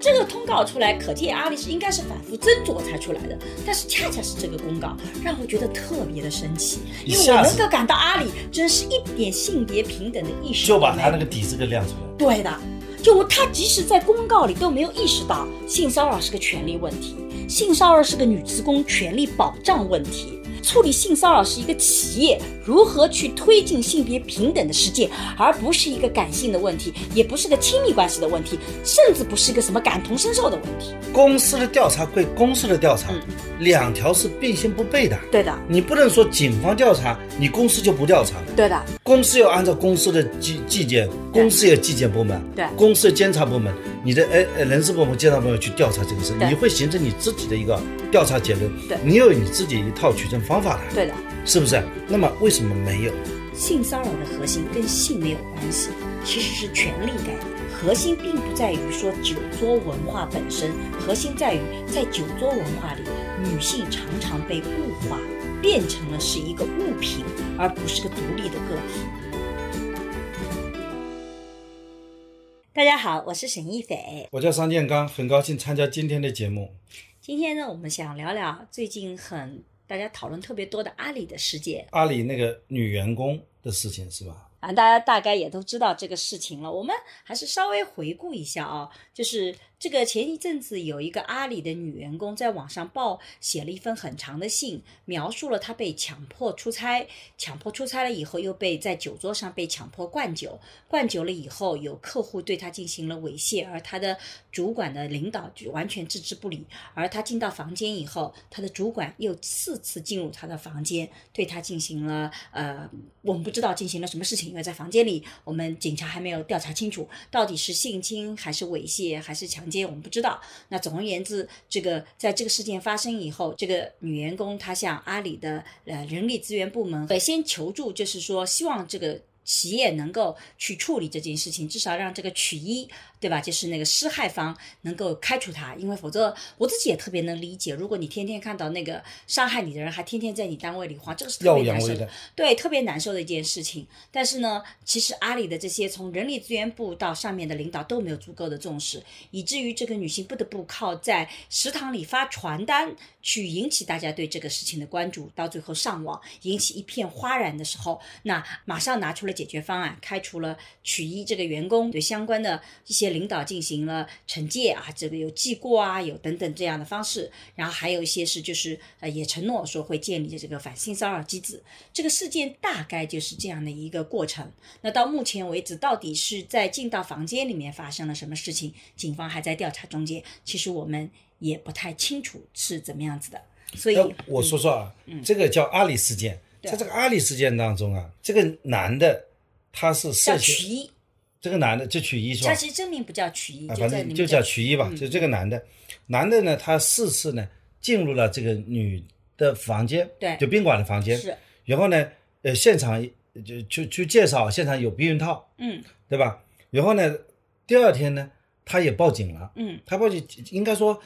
这个通告出来，可见阿里是应该是反复斟酌才出来的。但是恰恰是这个公告，让我觉得特别的生气，因为我能够感到阿里真是一点性别平等的意识就把他那个底子给亮出来。对的，就他即使在公告里都没有意识到性骚扰是个权利问题，性骚扰是个女职工权利保障问题。处理性骚扰是一个企业如何去推进性别平等的实践，而不是一个感性的问题，也不是个亲密关系的问题，甚至不是一个什么感同身受的问题。公司的调查归公司的调查，两条是并行不悖的。对的，你不能说警方调查，你公司就不调查。对的，公司要按照公司的纪纪检，公司有纪检部门，对，公司的监察部门，你的哎哎人事部门、监察部门去调查这个事，你会形成你自己的一个调查结论。对，你有你自己一套取证方法的。对的，是不是？那么为什么没有？性骚扰的核心跟性没有关系，其实是权力概念。核心并不在于说酒桌文化本身，核心在于在酒桌文化里，女性常常被物化，变成了是一个物品，而不是个独立的个体。大家好，我是沈一斐。我叫商建刚，很高兴参加今天的节目。今天呢，我们想聊聊最近很大家讨论特别多的阿里的事件。阿里那个女员工的事情是吧？啊，大家大概也都知道这个事情了。我们还是稍微回顾一下啊，就是这个前一阵子有一个阿里的女员工在网上报写了一封很长的信，描述了她被强迫出差，强迫出差了以后又被在酒桌上被强迫灌酒，灌酒了以后有客户对她进行了猥亵，而她的主管的领导就完全置之不理。而她进到房间以后，她的主管又四次进入她的房间，对她进行了呃，我们不知道进行了什么事情。因为在房间里，我们警察还没有调查清楚到底是性侵还是猥亵还是强间，我们不知道。那总而言之，这个在这个事件发生以后，这个女员工她向阿里的呃人力资源部门先求助，就是说希望这个企业能够去处理这件事情，至少让这个取一。对吧？就是那个施害方能够开除他，因为否则我自己也特别能理解。如果你天天看到那个伤害你的人还天天在你单位里晃，这个是特别难受的，对，特别难受的一件事情。但是呢，其实阿里的这些从人力资源部到上面的领导都没有足够的重视，以至于这个女性不得不靠在食堂里发传单去引起大家对这个事情的关注，到最后上网引起一片哗然的时候，那马上拿出了解决方案，开除了曲一这个员工，对相关的一些。领导进行了惩戒啊，这个有记过啊，有等等这样的方式，然后还有一些是就是呃也承诺说会建立这个反性骚扰机制。这个事件大概就是这样的一个过程。那到目前为止，到底是在进到房间里面发生了什么事情？警方还在调查中间，其实我们也不太清楚是怎么样子的。所以我说说啊，这个叫阿里事件，在这个阿里事件当中啊，这个男的他是涉嫌。这个男的就曲一是吧？他其实真名不叫曲一，反正就叫曲一吧。就这个男的，男的呢，他四次呢进入了这个女的房间，对，就宾馆的房间。是。然后呢，呃，现场就就去介绍现场有避孕套，嗯，对吧？然后呢，第二天呢，他也报警了，嗯，他报警应该说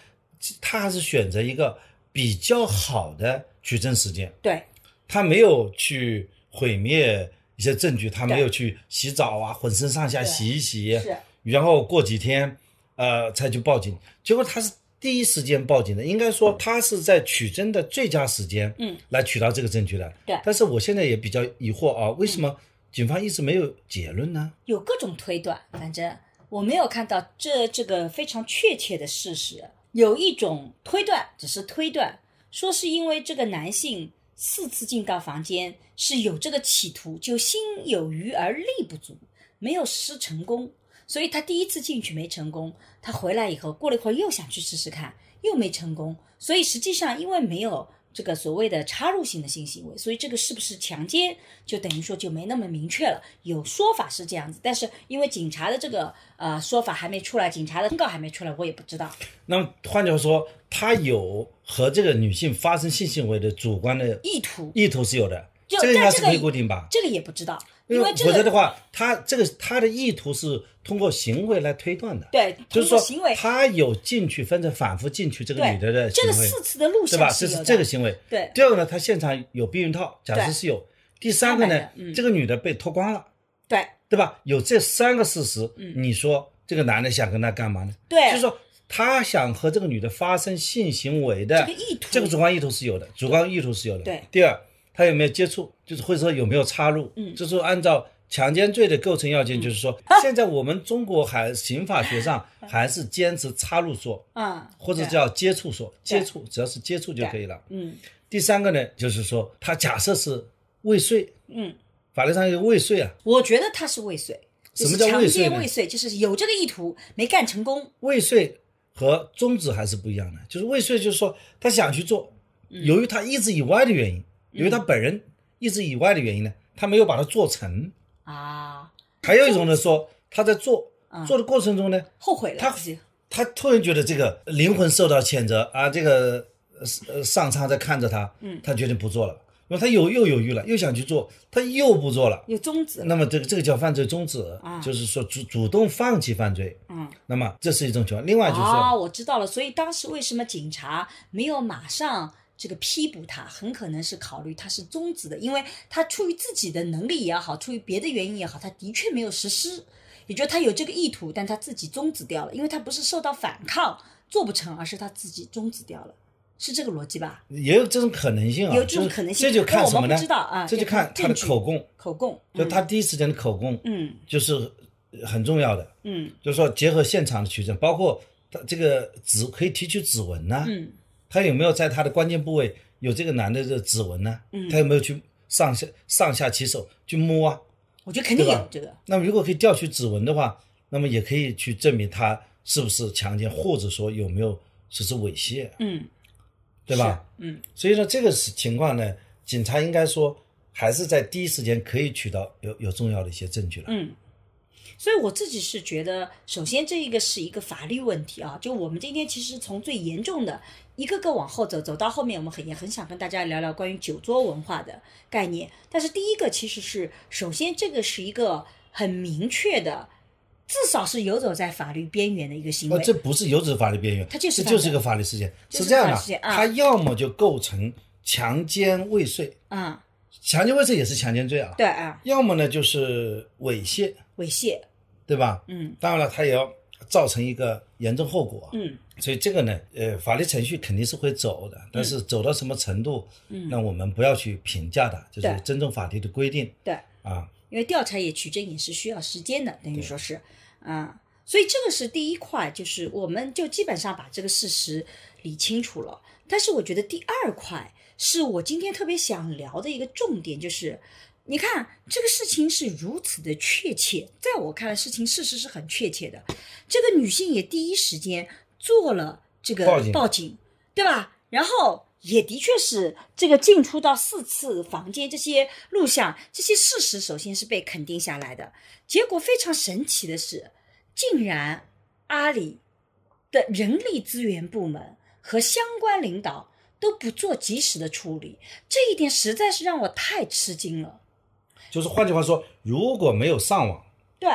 他还是选择一个比较好的取证时间，对，他没有去毁灭。一些证据，他没有去洗澡啊，浑身上下洗一洗，是，然后过几天，呃，才去报警。结果他是第一时间报警的，应该说他是在取证的最佳时间，嗯，来取到这个证据的。对。但是我现在也比较疑惑啊，为什么警方一直没有结论呢？有各种推断，反正我没有看到这这个非常确切的事实。有一种推断，只是推断，说是因为这个男性。四次进到房间是有这个企图，就心有余而力不足，没有实施成功。所以他第一次进去没成功，他回来以后过了一会儿又想去试试看，又没成功。所以实际上因为没有。这个所谓的插入性的性行为，所以这个是不是强奸，就等于说就没那么明确了。有说法是这样子，但是因为警察的这个呃说法还没出来，警察的通告还没出来，我也不知道。那么换句话说，他有和这个女性发生性行为的主观的意图，意图是有的。就这个应该是可以固定吧？这个也不知道，因为否则的话，他这个他的意图是通过行为来推断的。对，就是说行为，他有进去，分成反复进去这个女的的这个行为，四次的录对吧？这是这个行为。对第二个呢，他现场有避孕套，假设是有。第三个呢这个女的被脱光了，对对吧？有这三个事实，你说这个男的想跟她干嘛呢？嗯对就是说他想和这个女的发生性行为的这个意图这个主观意图是有的，主观意图是有的。对第二，他有没有接触，就是或者说有没有插入，嗯，就是按照强奸罪的构成要件，就是说 现在我们中国还刑法学上还是坚持插入说，啊，或者叫接触说，对接触只要是接触就可以了。嗯第三个呢，就是说他假设是未遂，嗯，法律上有未遂啊，我觉得他是未遂。什么叫未遂未遂？就是有这个意图没干成功。未遂和终止还是不一样的。就是未遂，就是说他想去做，嗯由于他意志以外的原因，由于他本人意志以外的原因呢，他没有把它做成。啊，还有一种呢，说他在做嗯做的过程中呢，后悔了他。他突然觉得这个灵魂受到谴责啊，这个呃呃上苍在看着他，嗯他决定不做了，因为他有又犹豫了，又想去做，他又不做了。有终止。那么这个这个叫犯罪终止，啊就是说主主动放弃犯罪。嗯，那么这是一种情况。另外就是说，哦，我知道了。所以当时为什么警察没有马上这个批捕他，很可能是考虑他是终止的，因为他出于自己的能力也好，出于别的原因也好，他的确没有实施，也就是他有这个意图，但他自己终止掉了，因为他不是受到反抗做不成，而是他自己终止掉了，是这个逻辑吧？也有这种可能性啊，有这种可能性这就看什么呢这就看看他的口供，口供，就他第一时间的口供，嗯就是很重要的。嗯就是说结合现场的取证，包括他这个指可以提取指纹呐、嗯他有没有在他的关键部位有这个男的的指纹呢？嗯他有没有去上下上下其手去摸啊？我觉得肯定有这个，那么如果可以调取指纹的话，那么也可以去证明他是不是强奸，或者说有没有实施猥亵，嗯，对吧？嗯所以说这个是情况呢，警察应该说还是在第一时间可以取到有有重要的一些证据了。嗯。所以我自己是觉得，首先这一个是一个法律问题啊，就我们今天其实从最严重的一个个往后走，走到后面，我们很也很想跟大家聊聊关于酒桌文化的概念。但是第一个其实是，首先这个是一个很明确的，至少是游走在法律边缘的一个行为。呃，这不是游走法律边缘，它就是这就是一个法律事件。就是是这样的它要么就构成强奸未遂，啊、强奸未遂也是强奸罪啊，对啊，要么呢就是猥亵，猥亵，对吧？嗯。当然了，他也要造成一个严重后果。嗯所以这个呢，呃，法律程序肯定是会走的，但是走到什么程度，嗯那我们不要去评价它，就是尊重法律的规定对。啊。因为调查也取证也是需要时间的，等于说是，啊、所以这个是第一块，就是我们就基本上把这个事实理清楚了。但是我觉得第二块是我今天特别想聊的一个重点，就是你看这个事情是如此的确切，在我看来，事情事实是很确切的。这个女性也第一时间做了这个报警报警，对吧？然后也的确是这个进出到四次房间这些录像，这些事实首先是被肯定下来的。结果非常神奇的是，竟然阿里的人力资源部门和相关领导都不做及时的处理，这一点实在是让我太吃惊了。就是换句话说，如果没有上网，对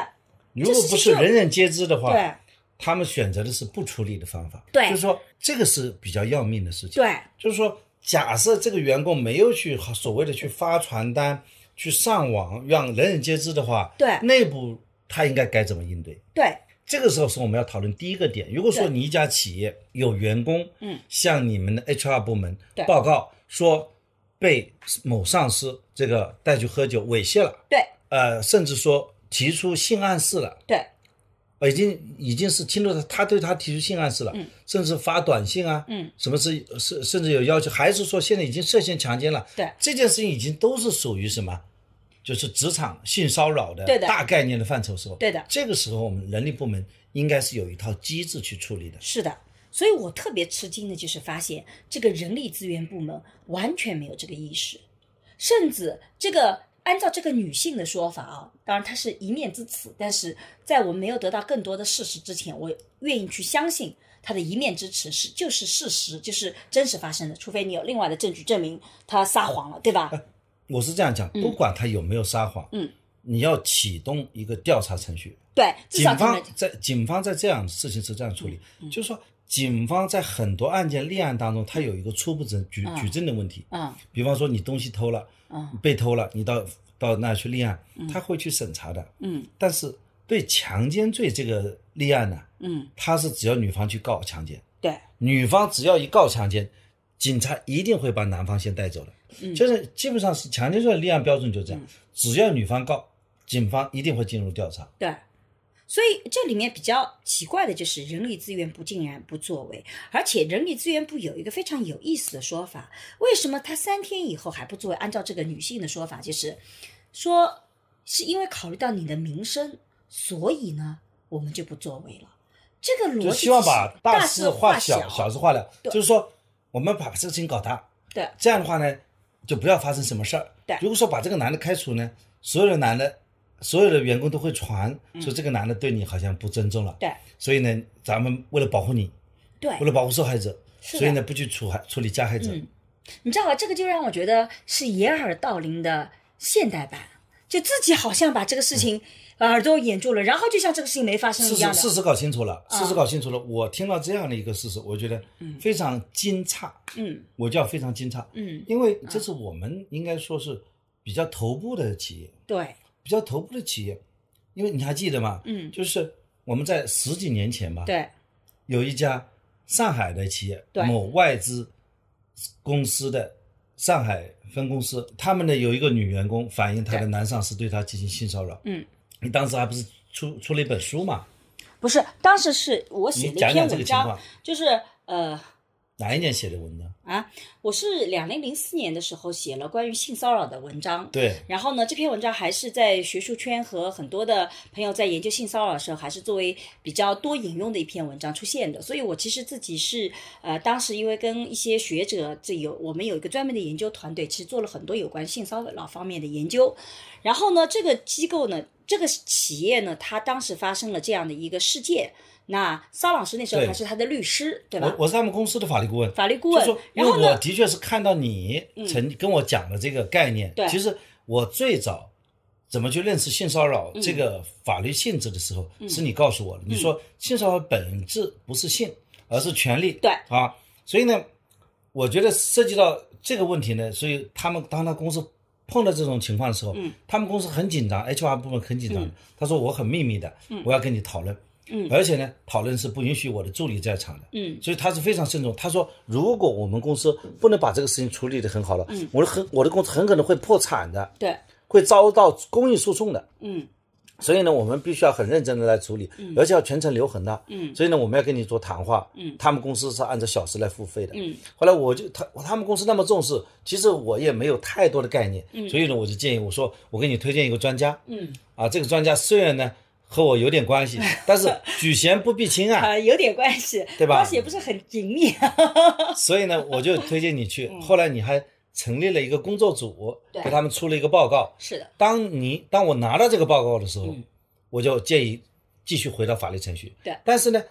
如果不是人人皆知的话，对他们选择的是不处理的方法。对就是说这个是比较要命的事情。对，就是说，假设这个员工没有去所谓的去发传单、去上网，让人人皆知的话，对内部他应该该怎么应对？对这个时候是我们要讨论第一个点。如果说你一家企业有员工，嗯，向你们的 HR 部门报告说被某上司这个带去喝酒猥亵了，对呃，甚至说提出性暗示了，对呃已经已经是侵入他，他对他提出性暗示了，嗯甚至发短信啊，嗯，什么是是甚至有要求，还是说现在已经涉嫌强奸了？对这件事情已经都是属于什么？就是职场性骚扰的对的大概念的范畴时候，对的这个时候我们人力部门应该是有一套机制去处理的。是的。所以我特别吃惊的就是发现这个人力资源部门完全没有这个意识，甚至这个按照这个女性的说法啊，当然她是一面之词，但是在我们没有得到更多的事实之前，我愿意去相信她的一面之词是就是事实，就是真实发生的，除非你有另外的证据证明她撒谎了，对吧？我是这样讲，不管她有没有撒谎，嗯，你要启动一个调查程序。对，至警方在警方在这样的事情是这样处理，就是说警方在很多案件立案当中，他有一个初步证举举证的问题。嗯。比方说你东西偷了，嗯。被偷了，你到到那去立案，他会去审查的。嗯。但是对强奸罪这个立案呢，嗯，他是只要女方去告强奸，对，女方只要一告强奸，警察一定会把男方先带走的。嗯。就是基本上是强奸罪的立案标准就这样，只要女方告，警方一定会进入调查。对，所以这里面比较奇怪的就是人力资源部竟然不作为，而且人力资源部有一个非常有意思的说法，为什么他三天以后还不作为？按照这个女性的说法，就是说是因为考虑到你的名声，所以呢我们就不作为了。这个逻辑就希望把大事化小，小事化了。就是说，我们把这事情搞大，对这样的话呢，就不要发生什么事儿。对如果说把这个男的开除呢，所有的男的，所有的员工都会传，说这个男的对你好像不尊重了。对。所以呢，咱们为了保护你，对。为了保护受害者，所以呢，不去处害处理加害者。嗯。你知道吧？这个就让我觉得是掩耳盗铃的现代版，就自己好像把这个事情耳朵掩住了，然后就像这个事情没发生一样的。实事实搞清楚了，事实搞清楚了。我听到这样的一个事实，我觉得非常惊诧，嗯。我叫非常惊诧，嗯，因为这是我们应该说是比较头部的企业，对，比较头部的企业，因为你还记得吗？嗯。就是我们在十几年前吧，对，有一家上海的企业，对。某外资公司的上海分公司，他们呢有一个女员工反映她的男上司对她进行性骚扰，嗯，你当时还不是出出了一本书嘛？不是，当时是我写了一篇文章就是呃哪一年写的文章？啊，我是两零零四年的时候写了关于性骚扰的文章，对，然后呢，这篇文章还是在学术圈和很多的朋友在研究性骚扰的时候，还是作为比较多引用的一篇文章出现的。所以我其实自己是呃，当时因为跟一些学者，这有我们有一个专门的研究团队，其实做了很多有关性骚扰方面的研究。然后呢，这个机构呢，这个企业呢，它当时发生了这样的一个事件。那骚老师那时候还是他的律师，对吧？我？我是他们公司的法律顾问。法律顾问。因为我的确是看到你曾跟我讲的这个概念，对。其实我最早怎么去认识性骚扰嗯。这个法律性质的时候，是你告诉我的。你说性骚扰本质不是性，而是权利，对。啊，所以呢，我觉得涉及到这个问题呢，所以他们当他公司碰到这种情况的时候，嗯。他们公司很紧张，HR 部门很紧张，他说我很秘密的，我要跟你讨论。嗯。而且呢，讨论是不允许我的助理在场的，嗯。所以他是非常慎重。他说，如果我们公司不能把这个事情处理得很好了，我的很我的公司很可能会破产的，对，会遭到公益诉讼的。嗯。所以呢，我们必须要很认真的来处理，而且要全程留痕的。嗯。所以呢，我们要跟你做谈话。嗯。他们公司是按照小时来付费的。嗯。后来我就他他们公司那么重视，其实我也没有太多的概念，所以呢，我就建议我说，我给你推荐一个专家。嗯，啊，这个专家虽然呢和我有点关系，但是举贤不避亲啊。啊、有点关系，对吧关系也不是很紧密。所以呢，我就推荐你去。后来你还成立了一个工作组，嗯给他们出了一个报告。是的，当你当我拿到这个报告的时候，嗯我就建议继续回到法律程序。对但是呢，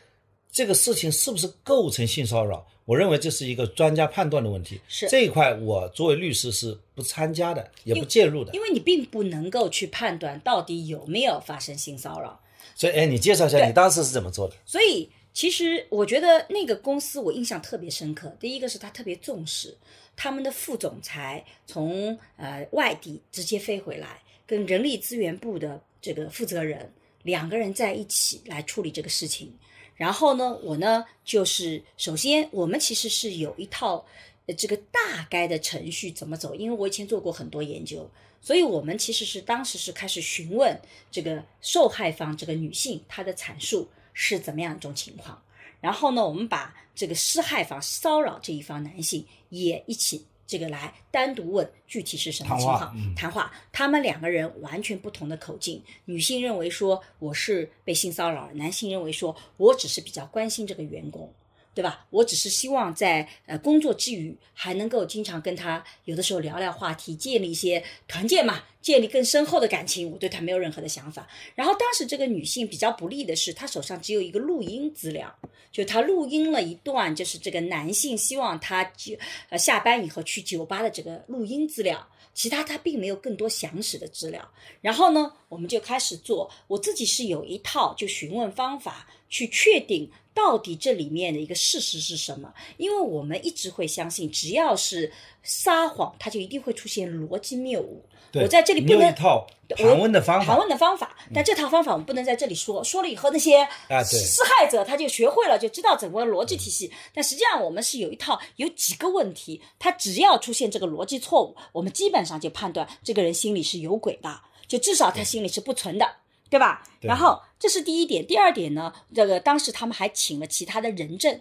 这个事情是不是构成性骚扰？我认为这是一个专家判断的问题。是这一块，我作为律师是不参加的，也不介入的因。为你并不能够去判断到底有没有发生性骚扰，所以，哎，你介绍一下你当时是怎么做的？所以其实我觉得那个公司我印象特别深刻。第一个是他特别重视他们的副总裁从呃外地直接飞回来，跟人力资源部的这个负责人两个人在一起来处理这个事情。然后呢，我呢就是首先我们其实是有一套呃这个大概的程序怎么走，因为我以前做过很多研究，所以我们其实是当时是开始询问这个受害方这个女性她的阐述是怎么样一种情况，然后呢，我们把这个施害方骚扰这一方男性也一起这个来单独问具体是什么情况，嗯谈话，他们两个人完全不同的口径，女性认为说我是被性骚扰了，男性认为说我只是比较关心这个员工。对吧？我只是希望在呃工作之余，还能够经常跟他有的时候聊聊话题，建立一些团建嘛，建立更深厚的感情。我对他没有任何的想法。然后当时这个女性比较不利的是，她手上只有一个录音资料，就她录音了一段，就是这个男性希望她酒呃下班以后去酒吧的这个录音资料。其他他并没有更多详实的资料。然后呢，我们就开始做，我自己是有一套就询问方法去确定到底这里面的一个事实是什么。因为我们一直会相信，只要是撒谎，它就一定会出现逻辑谬误。对我在这里不能套盘问的方法，盘问的方法，但这套方法我们不能在这里说，说了以后那些啊对施害者他就学会了，就知道整个逻辑体系。但实际上我们是有一套，有几个问题，他只要出现这个逻辑错误，我们基本上就判断这个人心里是有鬼的，就至少他心里是不纯的。对吧？对然后这是第一点，第二点呢，这个当时他们还请了其他的人证，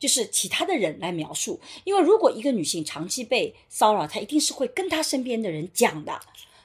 就是其他的人来描述，因为如果一个女性长期被骚扰，她一定是会跟她身边的人讲的，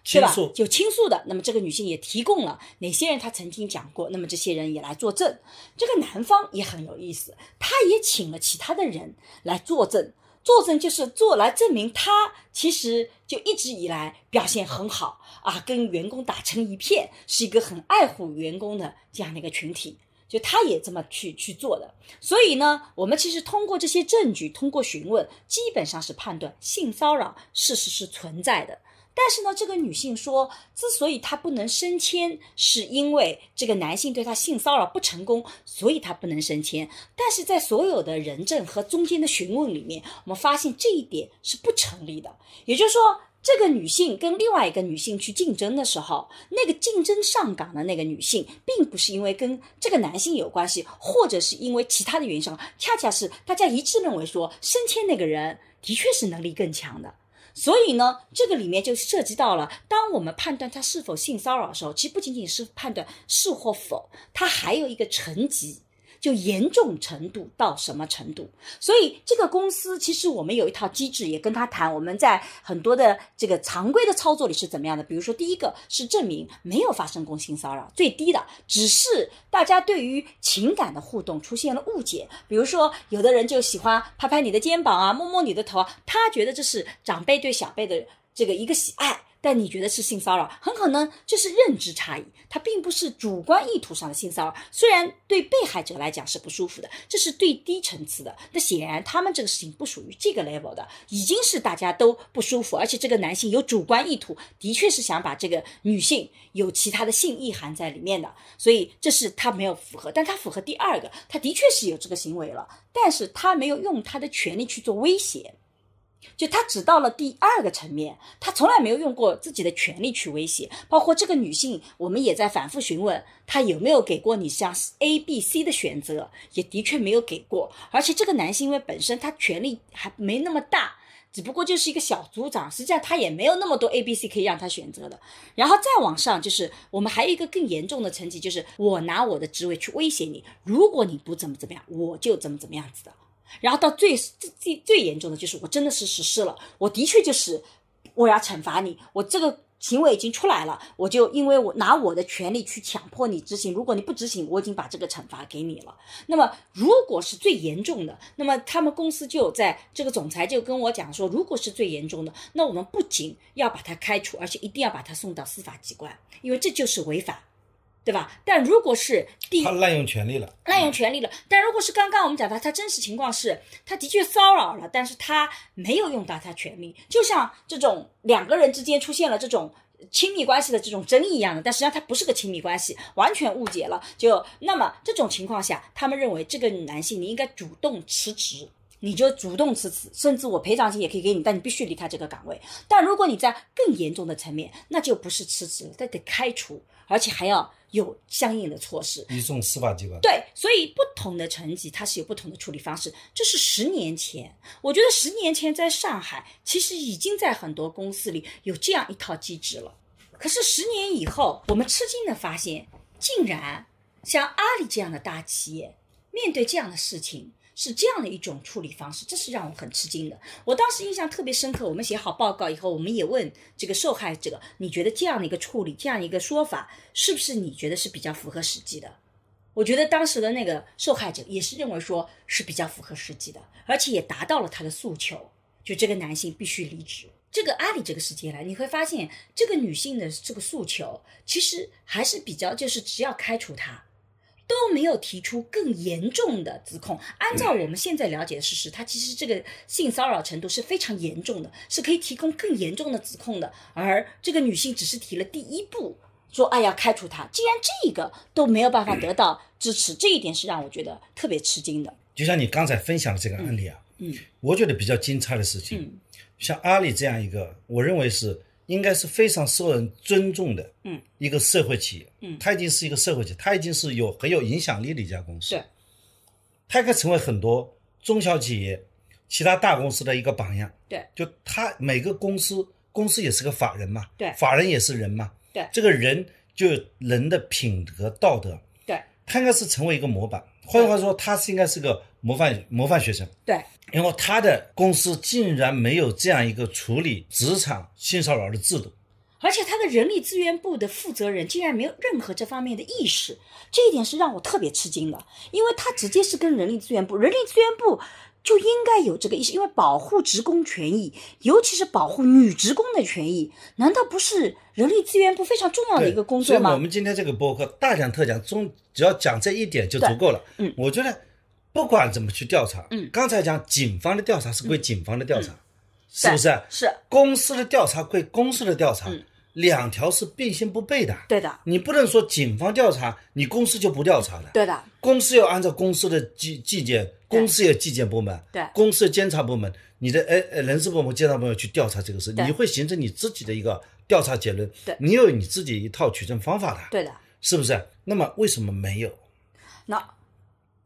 对吧倾诉？有倾诉的，那么这个女性也提供了哪些人她曾经讲过，那么这些人也来作证。这个男方也很有意思，他也请了其他的人来作证。作证就是做来证明他其实就一直以来表现很好啊，跟员工打成一片，是一个很爱护员工的这样的一个群体。就他也这么去去做的，所以呢，我们其实通过这些证据，通过询问，基本上是判断性骚扰事实是存在的。但是呢，这个女性说，之所以她不能升迁，是因为这个男性对她性骚扰不成功，所以她不能升迁。但是在所有的人证和中间的询问里面，我们发现这一点是不成立的。也就是说，这个女性跟另外一个女性去竞争的时候，那个竞争上岗的那个女性，并不是因为跟这个男性有关系，或者是因为其他的原因上，恰恰是大家一致认为说，升迁那个人的确是能力更强的。所以呢，这个里面就涉及到了，当我们判断他是否性骚扰的时候，其实不仅仅是判断是或否，他还有一个层级，就严重程度到什么程度。所以这个公司其实我们有一套机制，也跟他谈，我们在很多的这个常规的操作里是怎么样的。比如说，第一个是证明没有发生过性骚扰，最低的只是大家对于情感的互动出现了误解。比如说，有的人就喜欢拍拍你的肩膀啊，摸摸你的头啊，他觉得这是长辈对小辈的这个一个喜爱。但你觉得是性骚扰，很可能这是认知差异，它并不是主观意图上的性骚扰。虽然对被害者来讲是不舒服的，这是最低层次的。那显然他们这个事情不属于这个 level 的，已经是大家都不舒服，而且这个男性有主观意图，的确是想把这个女性有其他的性意涵在里面的，所以这是他没有符合。但他符合第二个，他的确是有这个行为了，但是他没有用他的权利去做威胁。就他只到了第二个层面，他从来没有用过自己的权利去威胁。包括这个女性，我们也在反复询问她有没有给过你像 A、B、C 的选择，也的确没有给过。而且这个男性因为本身他权力还没那么大，只不过就是一个小组长，实际上他也没有那么多 A、B、C 可以让他选择的。然后再往上，就是我们还有一个更严重的层级，就是我拿我的职位去威胁你，如果你不怎么怎么样，我就怎么怎么样子的。然后到最最最最严重的就是，我真的是实施了，我的确就是我要惩罚你，我这个行为已经出来了，我就因为我拿我的权利去强迫你执行，如果你不执行，我已经把这个惩罚给你了。那么如果是最严重的，那么他们公司就在这个总裁就跟我讲说，如果是最严重的，那我们不仅要把他开除，而且一定要把他送到司法机关，因为这就是违法。对吧？但如果是第他滥用权力了，滥用权力了。但如果是刚刚我们讲的，他真实情况是，他的确骚扰了，但是他没有用到他权利，就像这种两个人之间出现了这种亲密关系的这种争议一样的，但实际上他不是个亲密关系，完全误解了。就那么这种情况下，他们认为这个男性你应该主动辞职。你就主动辞职，甚至我赔偿金也可以给你，但你必须离开这个岗位。但如果你在更严重的层面，那就不是辞职了，那得开除，而且还要有相应的措施。移送司法机关。对，所以不同的层级它是有不同的处理方式。这是十年前，我觉得十年前在上海其实已经在很多公司里有这样一套机制了。可是十年以后，我们吃惊的发现，竟然像阿里这样的大企业面对这样的事情。是这样的一种处理方式，这是让我很吃惊的。我当时印象特别深刻。我们写好报告以后，我们也问这个受害者：“你觉得这样的一个处理，这样一个说法，是不是你觉得是比较符合实际的？”我觉得当时的那个受害者也是认为说是比较符合实际的，而且也达到了他的诉求，就这个男性必须离职。这个阿里这个世界来，你会发现这个女性的这个诉求其实还是比较，就是只要开除他。都没有提出更严重的指控。按照我们现在了解的事实，他其实这个性骚扰程度是非常严重的，是可以提供更严重的指控的。而这个女性只是提了第一步，说哎呀开除他。既然这个都没有办法得到支持，这一点是让我觉得特别吃惊的。就像你刚才分享的这个案例啊，嗯，我觉得比较惊诧的事情，嗯像阿里这样一个，我认为是应该是非常受人尊重的，嗯，一个社会企业，嗯。它已经是一个社会企业，它已经是有很有影响力的一家公司，对，它可以成为很多中小企业、其他大公司的一个榜样，对，就它每个公司，公司也是个法人嘛，对。法人也是人嘛，对。这个人就有人的品德道德，对他应该是成为一个模板，换句话说，他是应该是个模范模范学生。对，然后他的公司竟然没有这样一个处理职场性骚扰的制度，而且他的人力资源部的负责人竟然没有任何这方面的意识，这一点是让我特别吃惊的，因为他直接是跟人力资源部，人力资源部就应该有这个意识，因为保护职工权益，尤其是保护女职工的权益，难道不是人力资源部非常重要的一个工作吗？所以我？们今天这个播客大讲特讲，中只要讲这一点就足够了。嗯。我觉得不管怎么去调查，嗯。刚才讲警方的调查是归警方的调查，是不是？是。公司的调查归公司的调查，嗯两条是并行不悖的。对的，你不能说警方调查，你公司就不调查的。对的，公司要按照公司的纪纪检，公司有纪检部门，对公司的监察部门，你的呃呃人事部门、监察部门去调查这个事，你会形成你自己的一个调查结论，对你有你自己一套取证方法的，对的。是不是？那么为什么没有？那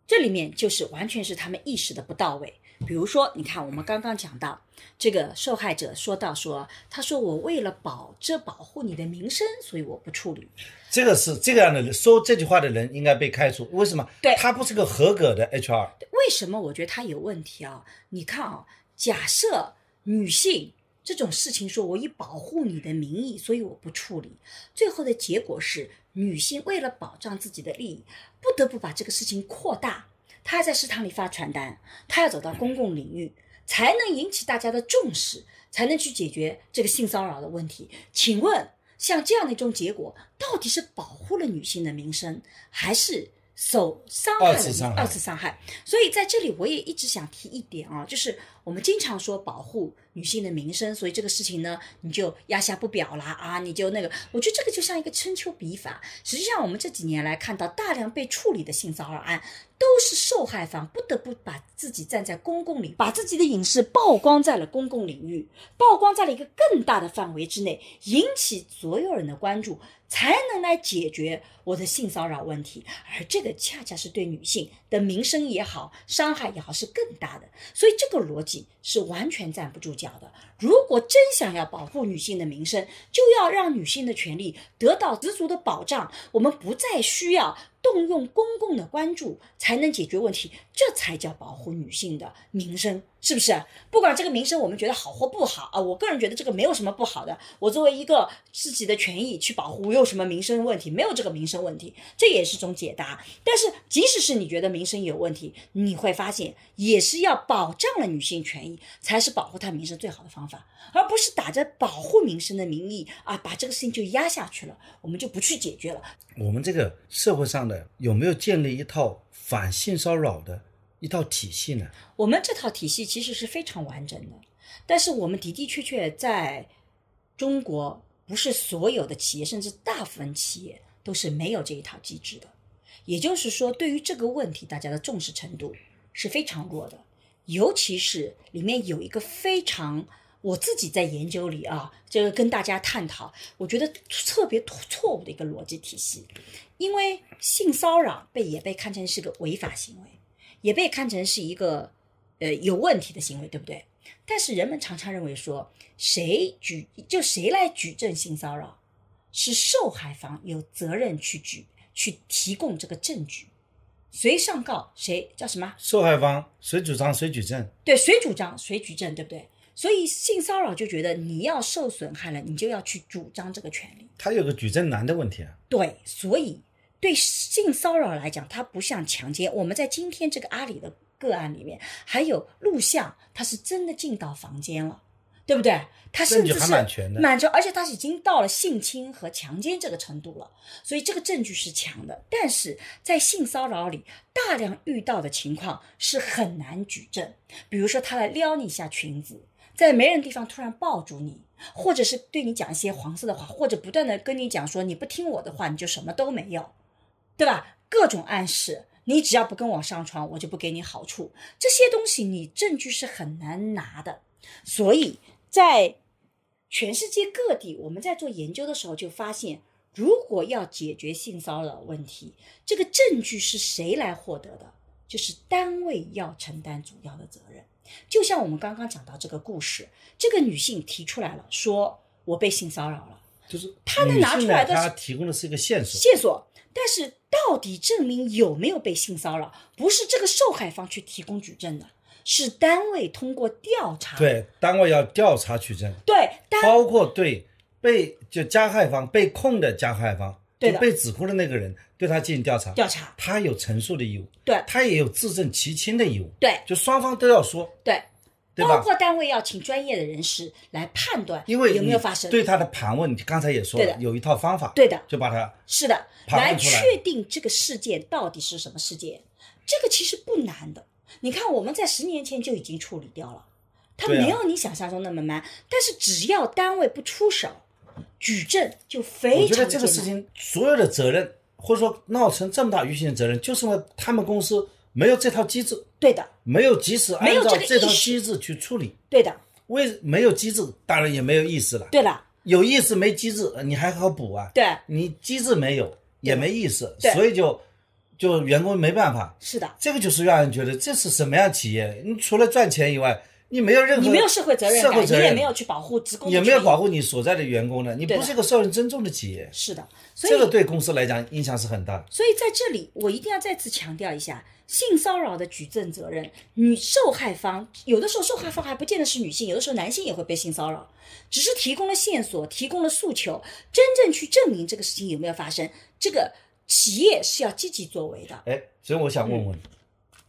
这里面就是完全是他们意识的不到位。比如说，你看我们刚刚讲到这个受害者说到说，他说我为了保这保护你的名声，所以我不处理。这个是这个样的人说这句话的人应该被开除，为什么？对他不是个合格的 HR，为什么我觉得他有问题啊？你看啊，假设女性这种事情，说我以保护你的名义，所以我不处理，最后的结果是女性为了保障自己的利益，不得不把这个事情扩大。她还在食堂里发传单，他要走到公共领域，才能引起大家的重视，才能去解决这个性骚扰的问题。请问，像这样的一种结果，到底是保护了女性的名声，还是受伤害了二次伤害？所以在这里，我也一直想提一点啊，就是我们经常说保护女性的名声，所以这个事情呢，你就压下不表啦啊，你就那个，我觉得这个就像一个春秋笔法。实际上，我们这几年来看到大量被处理的性骚扰案，都是受害方不得不把自己站在公共领，把自己的隐私曝光在了公共领域，曝光在了一个更大的范围之内，引起所有人的关注，才能来解决我的性骚扰问题。而这个恰恰是对女性的名声也好，伤害也好是更大的。所以这个逻辑是完全站不住脚的。如果真想要保护女性的名声，就要让女性的权利得到十足的保障。我们不再需要动用公共的关注才能解决问题，这才叫保护女性的名声，是不是？不管这个名声我们觉得好或不好啊，我个人觉得这个没有什么不好的。我作为一个自己的权益去保护，我有什么民生问题？没有这个民生问题，这也是种解答。但是即使是你觉得民生有问题，你会发现也是要保障了女性权益，才是保护她民生最好的方法，而不是打着保护民生的名义啊，把这个事情就压下去了，我们就不去解决了。我们这个社会上的有没有建立一套反性骚扰的一套体系呢？我们这套体系其实是非常完整的，但是我们的的确确在中国，不是所有的企业，甚至大部分企业都是没有这一套机制的。也就是说，对于这个问题，大家的重视程度是非常弱的，尤其是里面有一个非常。我自己在研究里啊，这个跟大家探讨，我觉得特别错误的一个逻辑体系，因为性骚扰被也被看成是个违法行为，也被看成是一个呃有问题的行为，对不对？但是人们常常认为说，谁举就谁来举证性骚扰，是受害方有责任去举去提供这个证据，谁上告谁叫什么？受害方谁主张谁举证？对，谁主张谁举证，对不对？所以性骚扰就觉得你要受损害了，你就要去主张这个权利。他有个举证难的问题啊。对，所以对性骚扰来讲，它不像强奸。我们在今天这个阿里的个案里面，还有录像，他是真的进到房间了，对不对？他甚至还是满全的蛮全，而且他已经到了性侵和强奸这个程度了，所以这个证据是强的。但是在性骚扰里，大量遇到的情况是很难举证，比如说他来撩你一下裙子，在没人地方突然抱住你，或者是对你讲一些黄色的话，或者不断的跟你讲说你不听我的话，你就什么都没有，对吧？各种暗示，你只要不跟我上床，我就不给你好处。这些东西你证据是很难拿的，所以在全世界各地，我们在做研究的时候就发现，如果要解决性骚扰问题，这个证据是谁来获得的？就是单位要承担主要的责任。就像我们刚刚讲到这个故事，这个女性提出来了，说我被性骚扰了。就是她能拿出来的她提供的是一个线索，线索，但是到底证明有没有被性骚扰，不是这个受害方去提供举证的，是单位通过调查。对，单位要调查取证，对，包括对被就加害方被控的加害方，就被指控的那个人，对他进行调查，调查，他有陈述的义务，对他也有自证其清的义务，对就双方都要说，对，对？包括单位要请专业的人士来判断因为有没有发生。对他的盘问，你刚才也说，了有一套方法，对的就把他是的，来确定这个事件到底是什么事件，这个其实不难的。你看，我们在十年前就已经处理掉了，它对啊没有你想象中那么难。但是只要单位不出手，举证就我非觉得这。个事情所有的责任，或者说闹成这么大舆情的责任，就是因为他们公司没有这套机制，对的，没有及时按照这套机制去处理。对的，为没有机制，当然也没有意思了。对了，有意思没机制，你还好补啊。对，你机制没有也没意思，所以就就员工没办法。是的，这个就是让人觉得这是什么样企业？你除了赚钱以外，你没有任何你没有社会责任感，社会责任你也没有去保护职工也没有保护你所在的员工呢，你不是一个受人尊重的企业。是的，所以这个对公司来讲影响是很大。所以在这里，我一定要再次强调一下，性骚扰的举证责任，女受害方有的时候受害方还不见得是女性，有的时候男性也会被性骚扰，只是提供了线索，提供了诉求，真正去证明这个事情有没有发生，这个企业是要积极作为的。哎，所以我想问问，嗯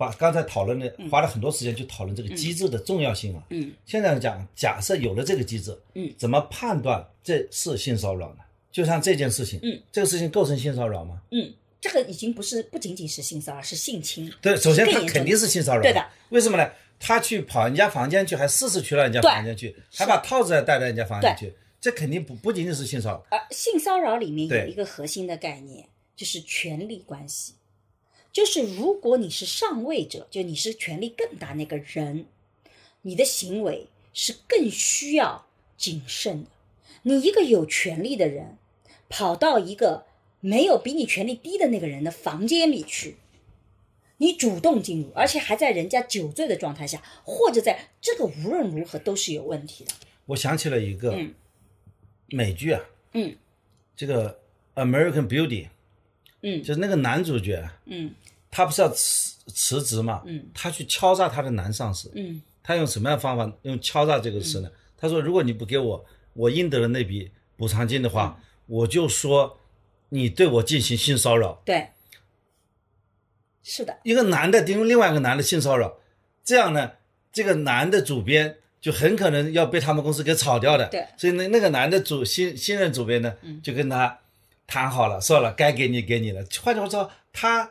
把刚才讨论的花了很多时间去讨论这个机制的重要性啊。嗯，现在讲，假设有了这个机制，嗯，怎么判断这是性骚扰呢？就像这件事情，嗯，这个事情构成性骚扰吗？嗯，这个已经不是不仅仅是性骚扰，是性侵。对，首先他肯定是性骚扰，对的。为什么呢？他去跑人家房间去，还试试去了人家房间去，还把套子还带到人家房间去，这肯定不不仅仅是性骚扰。呃性骚扰里面有一个核心的概念，就是权力关系。就是如果你是上位者，就你是权力更大那个人，你的行为是更需要谨慎的。你一个有权力的人，跑到一个没有比你权力低的那个人的房间里去，你主动进入，而且还在人家酒醉的状态下，或者在这个无论如何都是有问题的。我想起了一个嗯美剧啊，嗯这个《American Beauty》，嗯就是那个男主角，嗯他不是要辞辞职嘛，嗯他去敲诈他的男上司，嗯他用什么样的方法？用敲诈这个词呢？他说，如果你不给我我应得的那笔补偿金的话，嗯我就说你对我进行性骚扰。对，是的。一个男的盯另外一个男的性骚扰，这样呢，这个男的主编就很可能要被他们公司给炒掉的。对所以那那个男的主新新任主编呢，就跟他谈好了，说了该给你给你了。换句话说，他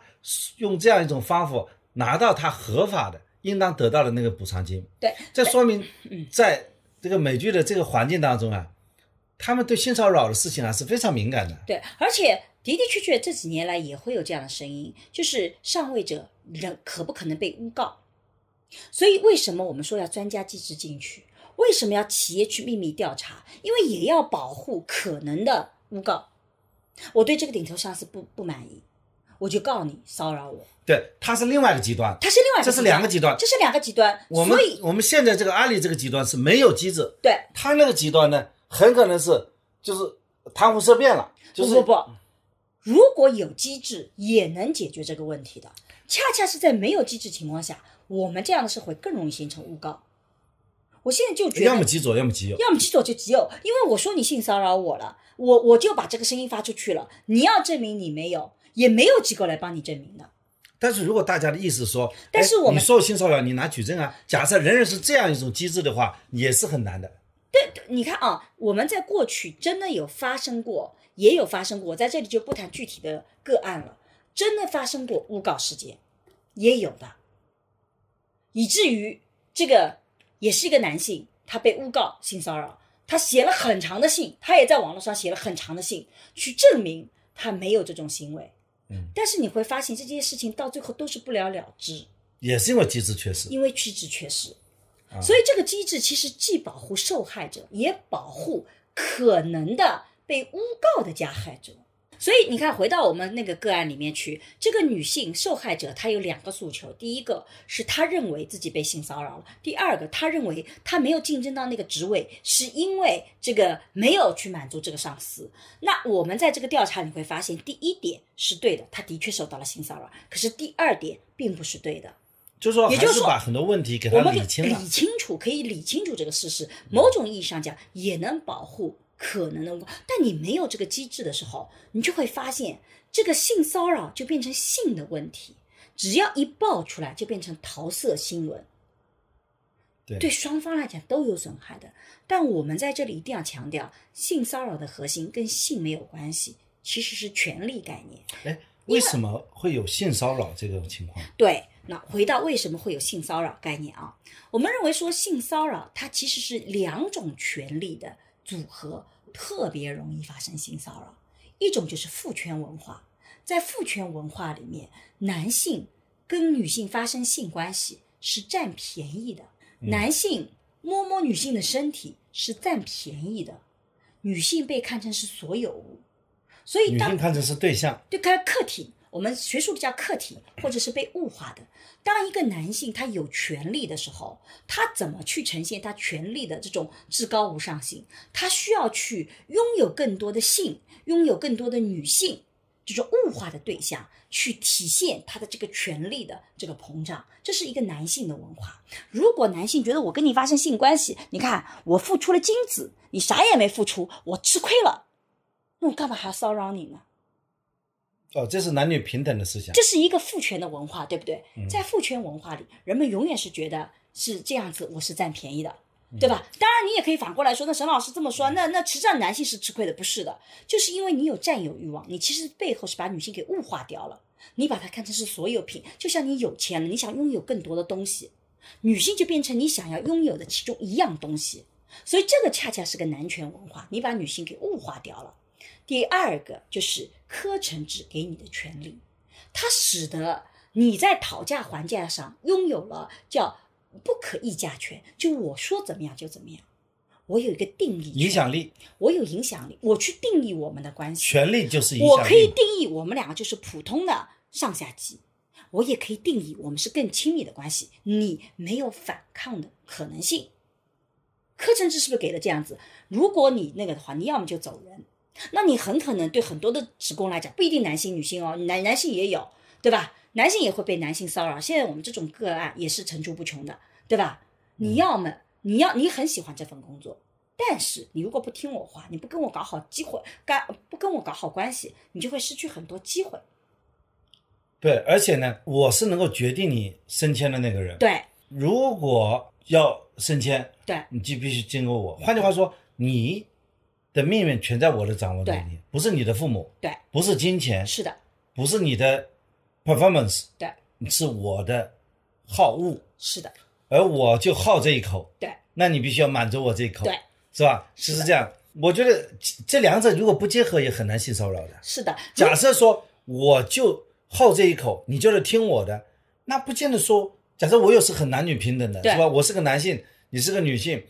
用这样一种方法拿到他合法的、应当得到的那个补偿金。对，这说明在这个美剧的这个环境当中啊，他们对性骚扰的事情啊是非常敏感的。对，而且的的确确这几年来也会有这样的声音，就是上位者人可不可能被诬告？所以为什么我们说要专家机制进去？为什么要企业去秘密调查？因为也要保护可能的诬告。我对这个顶头上司不不满意，我就告你骚扰我，对，他是另外一个极端。他是另外一个这是两个极端这是两个极端。我们所以我们现在这个阿里这个极端是没有机制，对，他那个极端呢，很可能是就是谈虎色变了，就是不不不，如果有机制也能解决这个问题的，恰恰是在没有机制情况下，我们这样的社会更容易形成诬告。我现在就觉得，要么极左，要么极右。要么极左就极右，因为我说你性骚扰我了，我我就把这个声音发出去了，你要证明你没有，也没有机构来帮你证明的。但是如果大家的意思说，哎但是我们你受性骚扰，你拿举证啊。假设仍然是这样一种机制的话，也是很难的。对你看啊，我们在过去真的有发生过，也有发生过，我在这里就不谈具体的个案了，真的发生过诬告事件，也有的，以至于这个也是一个男性，他被诬告性骚扰，他写了很长的信，他也在网络上写了很长的信，去证明他没有这种行为。嗯，但是你会发现这件事情到最后都是不了了之，也是因为机制缺失。因为机制缺失。啊所以这个机制其实既保护受害者，也保护可能的被诬告的加害者。所以你看，回到我们那个个案里面去，这个女性受害者她有两个诉求：第一个是她认为自己被性骚扰了；第二个，她认为她没有竞争到那个职位，是因为这个没有去满足这个上司。那我们在这个调查你会发现，第一点是对的，她的确受到了性骚扰；可是第二点并不是对的。就是说，还也就是说把很多问题给他理清了理。清楚，可以理清楚这个事实。某种意义上讲，也能保护可能的。但你没有这个机制的时候，你就会发现这个性骚扰就变成性的问题，只要一爆出来，就变成桃色新闻。对对双方来讲都有损害的。但我们在这里一定要强调，性骚扰的核心跟性没有关系，其实是权利概念。哎，为什么会有性骚扰这种情况？对，那回到为什么会有性骚扰概念啊？我们认为说性骚扰它其实是两种权利的组合，特别容易发生性骚扰。一种就是父权文化，在父权文化里面，男性跟女性发生性关系是占便宜的，男性摸摸女性的身体是占便宜的，女性被看成是所有物。所以当女性看成是对象，对，看客体，我们学术比较客体，或者是被物化的。当一个男性他有权利的时候，他怎么去呈现他权利的这种至高无上性？他需要去拥有更多的性，拥有更多的女性，这种物化的对象，去体现他的这个权利的这个膨胀。这是一个男性的文化。如果男性觉得我跟你发生性关系，你看我付出了精子，你啥也没付出，我吃亏了，那我干嘛还要骚扰你呢？哦，这是男女平等的思想这。是一个父权的文化，对不对？在父权文化里，人们永远是觉得是这样子，我是占便宜的，对吧？当然，你也可以反过来说，那沈老师这么说，那那实际上男性是吃亏的，不是的，就是因为你有占有欲望，你其实背后是把女性给物化掉了，你把它看成是所有品，就像你有钱了，你想拥有更多的东西，女性就变成你想要拥有的其中一样东西，所以这个恰恰是个男权文化，你把女性给物化掉了。第二个就是科层制给你的权利，它使得你在讨价还价上拥有了叫不可议价权，就我说怎么样就怎么样，我有一个定义影，响力、我有影响力，我去定义我们的关系，权力就是影我可以。定义我们两个就是普通的上下级，我也可以定义我们是更亲密的关系，你没有反抗的可能性。课程制是不是给了这样子？如果你那个的话，你要么就走人，那你很可能对很多的职工来讲，不一定男性女性哦，男男性也有，对吧？男性也会被男性骚扰，现在我们这种个案也是层出不穷的，对吧？你要么你要你很喜欢这份工作，但是你如果不听我话，你不跟我搞好机会，干不跟我搞好关系，你就会失去很多机会。对，而且呢，我是能够决定你升迁的那个人。对如果要升迁，对你就必须经过我。换句话说，你的命运全在我的掌握内里，不是你的父母，对，不是金钱，是的，不是你的 performance，对，是我的好恶，是的，而我就好这一口，对，那你必须要满足我这一口，对，是吧？是的是这样。我觉得这这两者如果不结合，也很难性骚扰的。是的。假设说我就好这一口，你就是听我的，那不见得说，假设我又是很男女平等的，对是吧？我是个男性，你是个女性，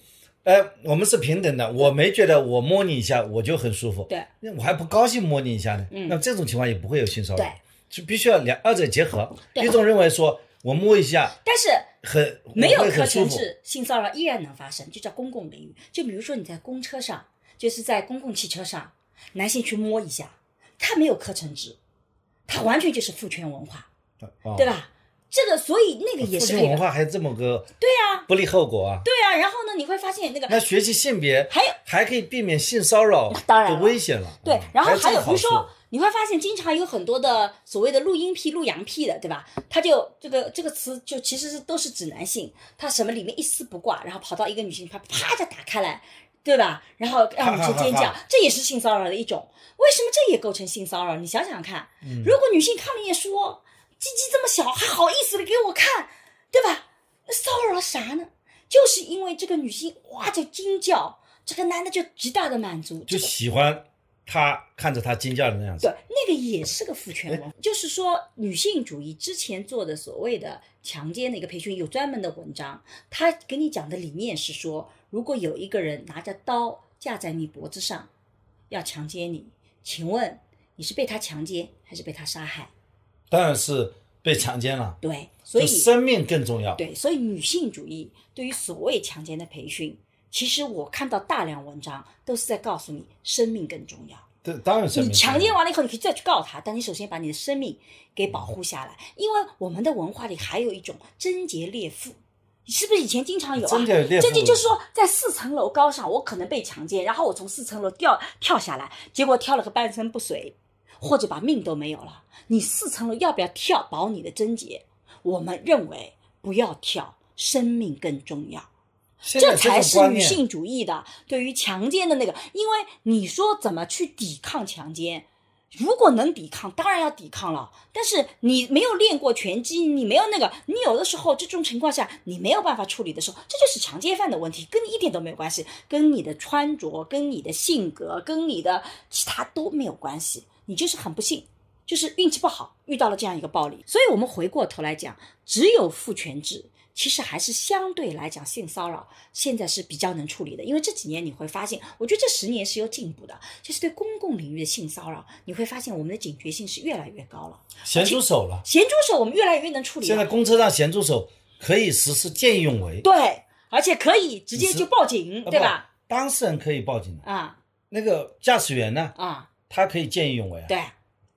呃，我们是平等的，我没觉得我摸你一下我就很舒服，对，那我还不高兴摸你一下呢，嗯。那这种情况也不会有性骚扰，对，就必须要两二者结合。对。一种认为说我摸一下但是很没有我会很舒服，课程制，性骚扰依然能发生，就叫公共领域。就比如说你在公车上，就是在公共汽车上，男性去摸一下，他没有课程制，他完全就是父权文化，哦。对吧？这个，所以那个也是可以的。权文化还这么个对啊，不利后果啊。对啊。然后呢，你会发现那个那学习性别还有还可以避免性骚扰的当然了危险了。对啊，然后还有比如说，你会发现经常有很多的所谓的录音癖、录洋癖的，对吧？他就这个这个词就其实是都是指男性，他什么里面一丝不挂，然后跑到一个女性，啪啪就打开来，对吧？然后让你去尖叫这也是性骚扰的一种。为什么这也构成性骚扰？你想想看，嗯如果女性看了一眼说鸡鸡这么小，还好意思的给我看，对吧？那骚扰啥呢？就是因为这个女性哇就惊叫，这个男的就极大的满足，就喜欢他看着他惊叫的那样子对，，那个也是个父权文化，就是说女性主义之前做的所谓的强奸的一个培训，有专门的文章，他给你讲的理念是说，如果有一个人拿着刀架在你脖子上，要强奸你，请问你是被他强奸还是被他杀害？当然是被强奸了，对，所以生命更重要。对，所以女性主义对于所谓强奸的培训，其实我看到大量文章都是在告诉你，生命更重要。对，当然是你强奸完了以后，你可以再去告他，但你首先把你的生命给保护下来，因为我们的文化里还有一种贞洁烈妇。你是不是以前经常有啊？贞洁烈妇贞洁就是说，在四层楼高上，我可能被强奸，然后我从四层楼掉跳下来，结果跳了个半身不遂，或者把命都没有了。你四层楼要不要跳保你的贞洁？我们认为不要跳，生命更重要。这才是女性主义的对于强奸的那个，因为你说怎么去抵抗强奸？如果能抵抗，当然要抵抗了。但是你没有练过拳击，你没有那个，你有的时候这种情况下你没有办法处理的时候，这就是强奸犯的问题，跟你一点都没有关系，跟你的穿着、跟你的性格、跟你的其他都没有关系，你就是很不幸。就是运气不好，遇到了这样一个暴力。所以我们回过头来讲，只有父权制，其实还是相对来讲性骚扰现在是比较能处理的。因为这几年你会发现，我觉得这十年是有进步的，就是对公共领域的性骚扰，你会发现我们的警觉性是越来越高了。咸猪手了。咸猪手我们越来越能处理现在，公车上咸猪手可以实施见义勇为，对，而且可以直接就报警，啊对吧？？当事人可以报警的，啊那个驾驶员呢，啊，他可以见义勇为啊，对。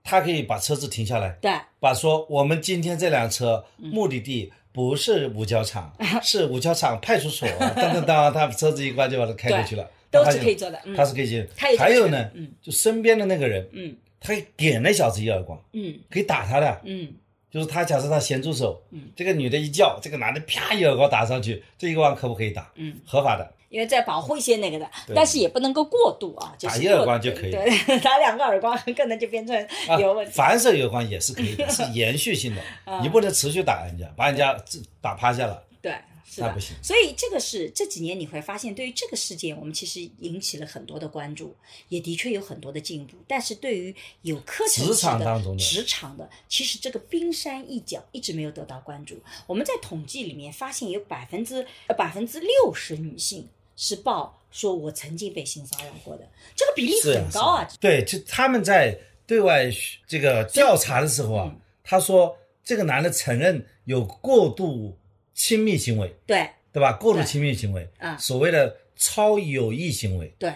他可以把车子停下来，对。把说我们今天这辆车嗯。目的地不是五角场，是五角场派出所，当当当，他车子一关就把他开过去了，都是可以做的。嗯。他是可以进他有。这个还有呢，嗯。就身边的那个人，嗯。他给那小子一耳光，嗯。可以打他的，嗯。就是他假设他咸猪手，嗯。这个女的一叫，这个男的啪一耳光打上去，这一个腕可不可以打？嗯，合法的。因为在保护一些那个的，但是也不能够过度啊，就是打一耳光就可以对，打两个耳光可能就变成啊有问题。反射耳光也是可以的，是延续性的，啊你不能持续打人家，把人家打趴下了。对，是的那不行。所以这个是这几年你会发现，对于这个事件，我们其实引起了很多的关注，也的确有很多的进步。但是对于有课程的场当中的职场的，其实这个冰山一角一直没有得到关注。我们在统计里面发现，有百分之呃百分之六十女性是报说我曾经被性骚扰过的，这个比例是很高啊。对，就他们在对外这个调查的时候啊，嗯他说这个男的承认有过度亲密行为，对对吧？过度亲密行为，啊所谓的超友谊行为，对，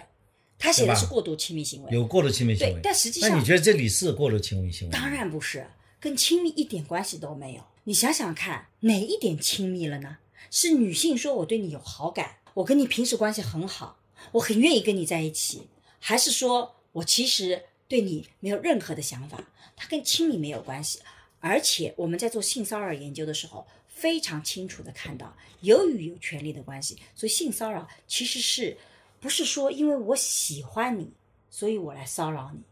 他写的是过度亲密行为，有过度亲密行为，。对但实际上那你觉得这里是过度亲密行为吗？当然不是，跟亲密一点关系都没有。你想想看，哪一点亲密了呢？是女性说我对你有好感，我跟你平时关系很好，我很愿意跟你在一起，还是说我其实对你没有任何的想法？它跟亲密没有关系。而且我们在做性骚扰研究的时候，非常清楚的看到，由于有权利的关系，所以性骚扰其实是不是说因为我喜欢你，所以我来骚扰你，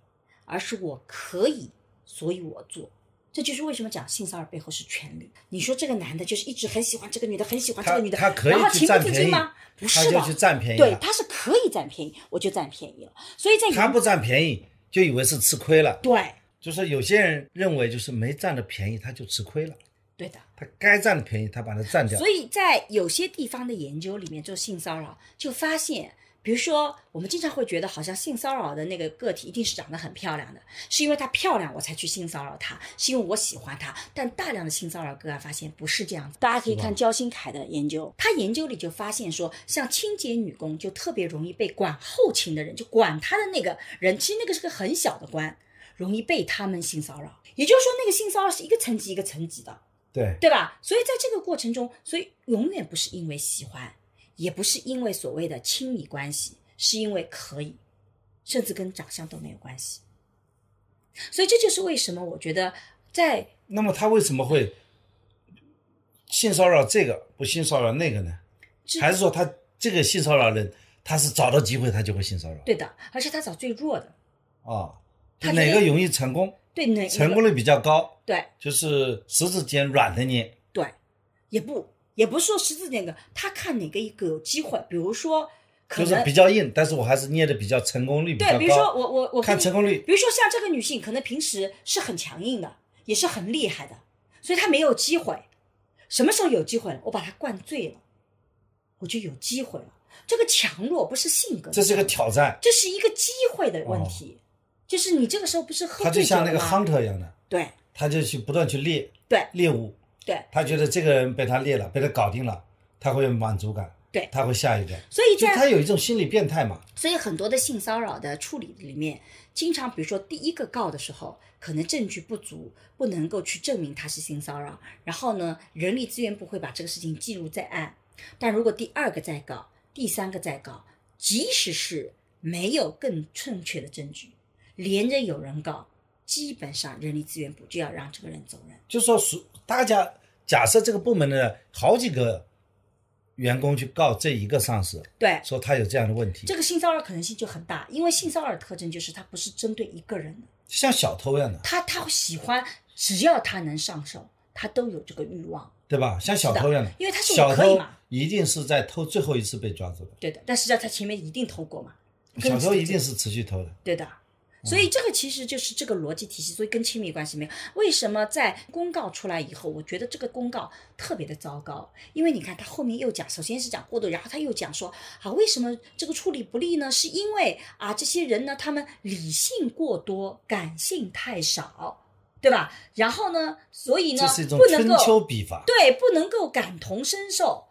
而是我可以，所以我做。这就是为什么讲性骚扰背后是权利。你说这个男的就是一直很喜欢这个女的，很喜欢这个女的，他可以去占便宜吗？不是的，他就去占便宜对，他是可以占便宜，我就占便宜了。所以在他不占便宜就以为是吃亏了，对就是有些人认为就是没占着便宜他就吃亏了，对的。他该占的便宜他把它占掉。所以在有些地方的研究里面做性骚扰，就发现，比如说我们经常会觉得好像性骚扰的那个个体一定是长得很漂亮的，是因为她漂亮我才去性骚扰她，是因为我喜欢她。但大量的性骚扰个案发现不是这样子，大家可以看焦新凯的研究，他研究里就发现说，像清洁女工就特别容易被管后勤的人，就管她的那个人，其实那个是个很小的官，容易被他们性骚扰。也就是说，那个性骚扰是一个层级一个层级的。对，对吧？所以在这个过程中，所以永远不是因为喜欢，也不是因为所谓的亲密关系，是因为可以，甚至跟长相都没有关系。所以这就是为什么我觉得在那么他为什么会性骚扰这个不性骚扰那个呢？还是说他这个性骚扰人他是找到机会他就会性骚扰对的，而且他找最弱的，啊，他哪个容易成功，对哪成功率比较高，对就是十指尖软的捏。对，也不也不是说十字那个，他看哪个一个有机会，比如说可就是能比较硬，但是我还是捏的比较成功率比较高。对，比如说我我我看成功率，比如说像这个女性，可能平时是很强硬的，也是很厉害的，所以她没有机会。什么时候有机会了？我把她灌醉了，我就有机会了。这个强弱不是性格，这是个，挑战，这是一个机会的问题。就是你这个时候不是喝他就醉像那个？hunter 一样的，对他就去不断去猎对猎物，对，他觉得这个人被他猎了，被他搞定了，他会有满足感，对他会下一个，所以在就他有一种心理变态嘛。所以很多的性骚扰的处理里面，经常比如说第一个告的时候，可能证据不足，不能够去证明他是性骚扰，然后呢，人力资源部会把这个事情记录在案。但如果第二个再告，第三个再告，即使是没有更正确的证据，连着有人告，基本上人力资源部就要让这个人走人。就说属大家假设这个部门的好几个员工去告这一个上司，对，说他有这样的问题，这个性骚扰可能性就很大，因为性骚扰的特征就是它不是针对一个人的。像小偷一样的，他他喜欢，只要他能上手，他都有这个欲望。对吧？像小偷一样的，因为他是我小偷嘛一定是在偷最后一次被抓住的，对的，但实际上他前面一定偷过嘛。小偷一定是持续偷的。对的。所以这个其实就是这个逻辑体系，所以跟亲密关系没有。为什么在公告出来以后，我觉得这个公告特别的糟糕？因为你看他后面又讲，首先是讲过度，然后他又讲说啊，为什么这个处理不力呢？是因为啊这些人呢，他们理性过多，感性太少，对吧？然后呢，所以呢不能够。对，不能够感同身受，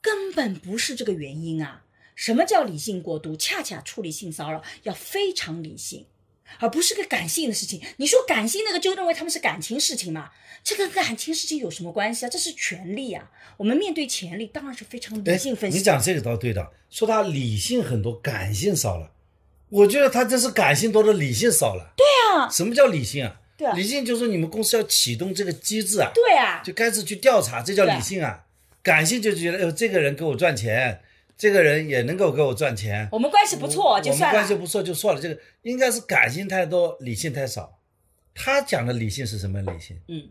根本不是这个原因啊！什么叫理性过度？恰恰处理性骚扰要非常理性，而不是个感性的事情。你说感性那个就认为他们是感情事情嘛？这跟感情事情有什么关系啊？这是权利啊！我们面对权利当然是非常理哎性分析。你讲这个倒对的，说他理性很多，感性少了。我觉得他真是感性多的，理性少了。对啊什么叫理性啊？对啊理性就是你们公司要启动这个机制啊，对啊，就开始去调查，这叫理性啊。感性就觉得，哎呦，这个人给我赚钱，这个人也能够给我赚钱，我们关系不错就我们算了。关系不错就算了。这个应该是感性太多，理性太少。他讲的理性是什么理性？嗯，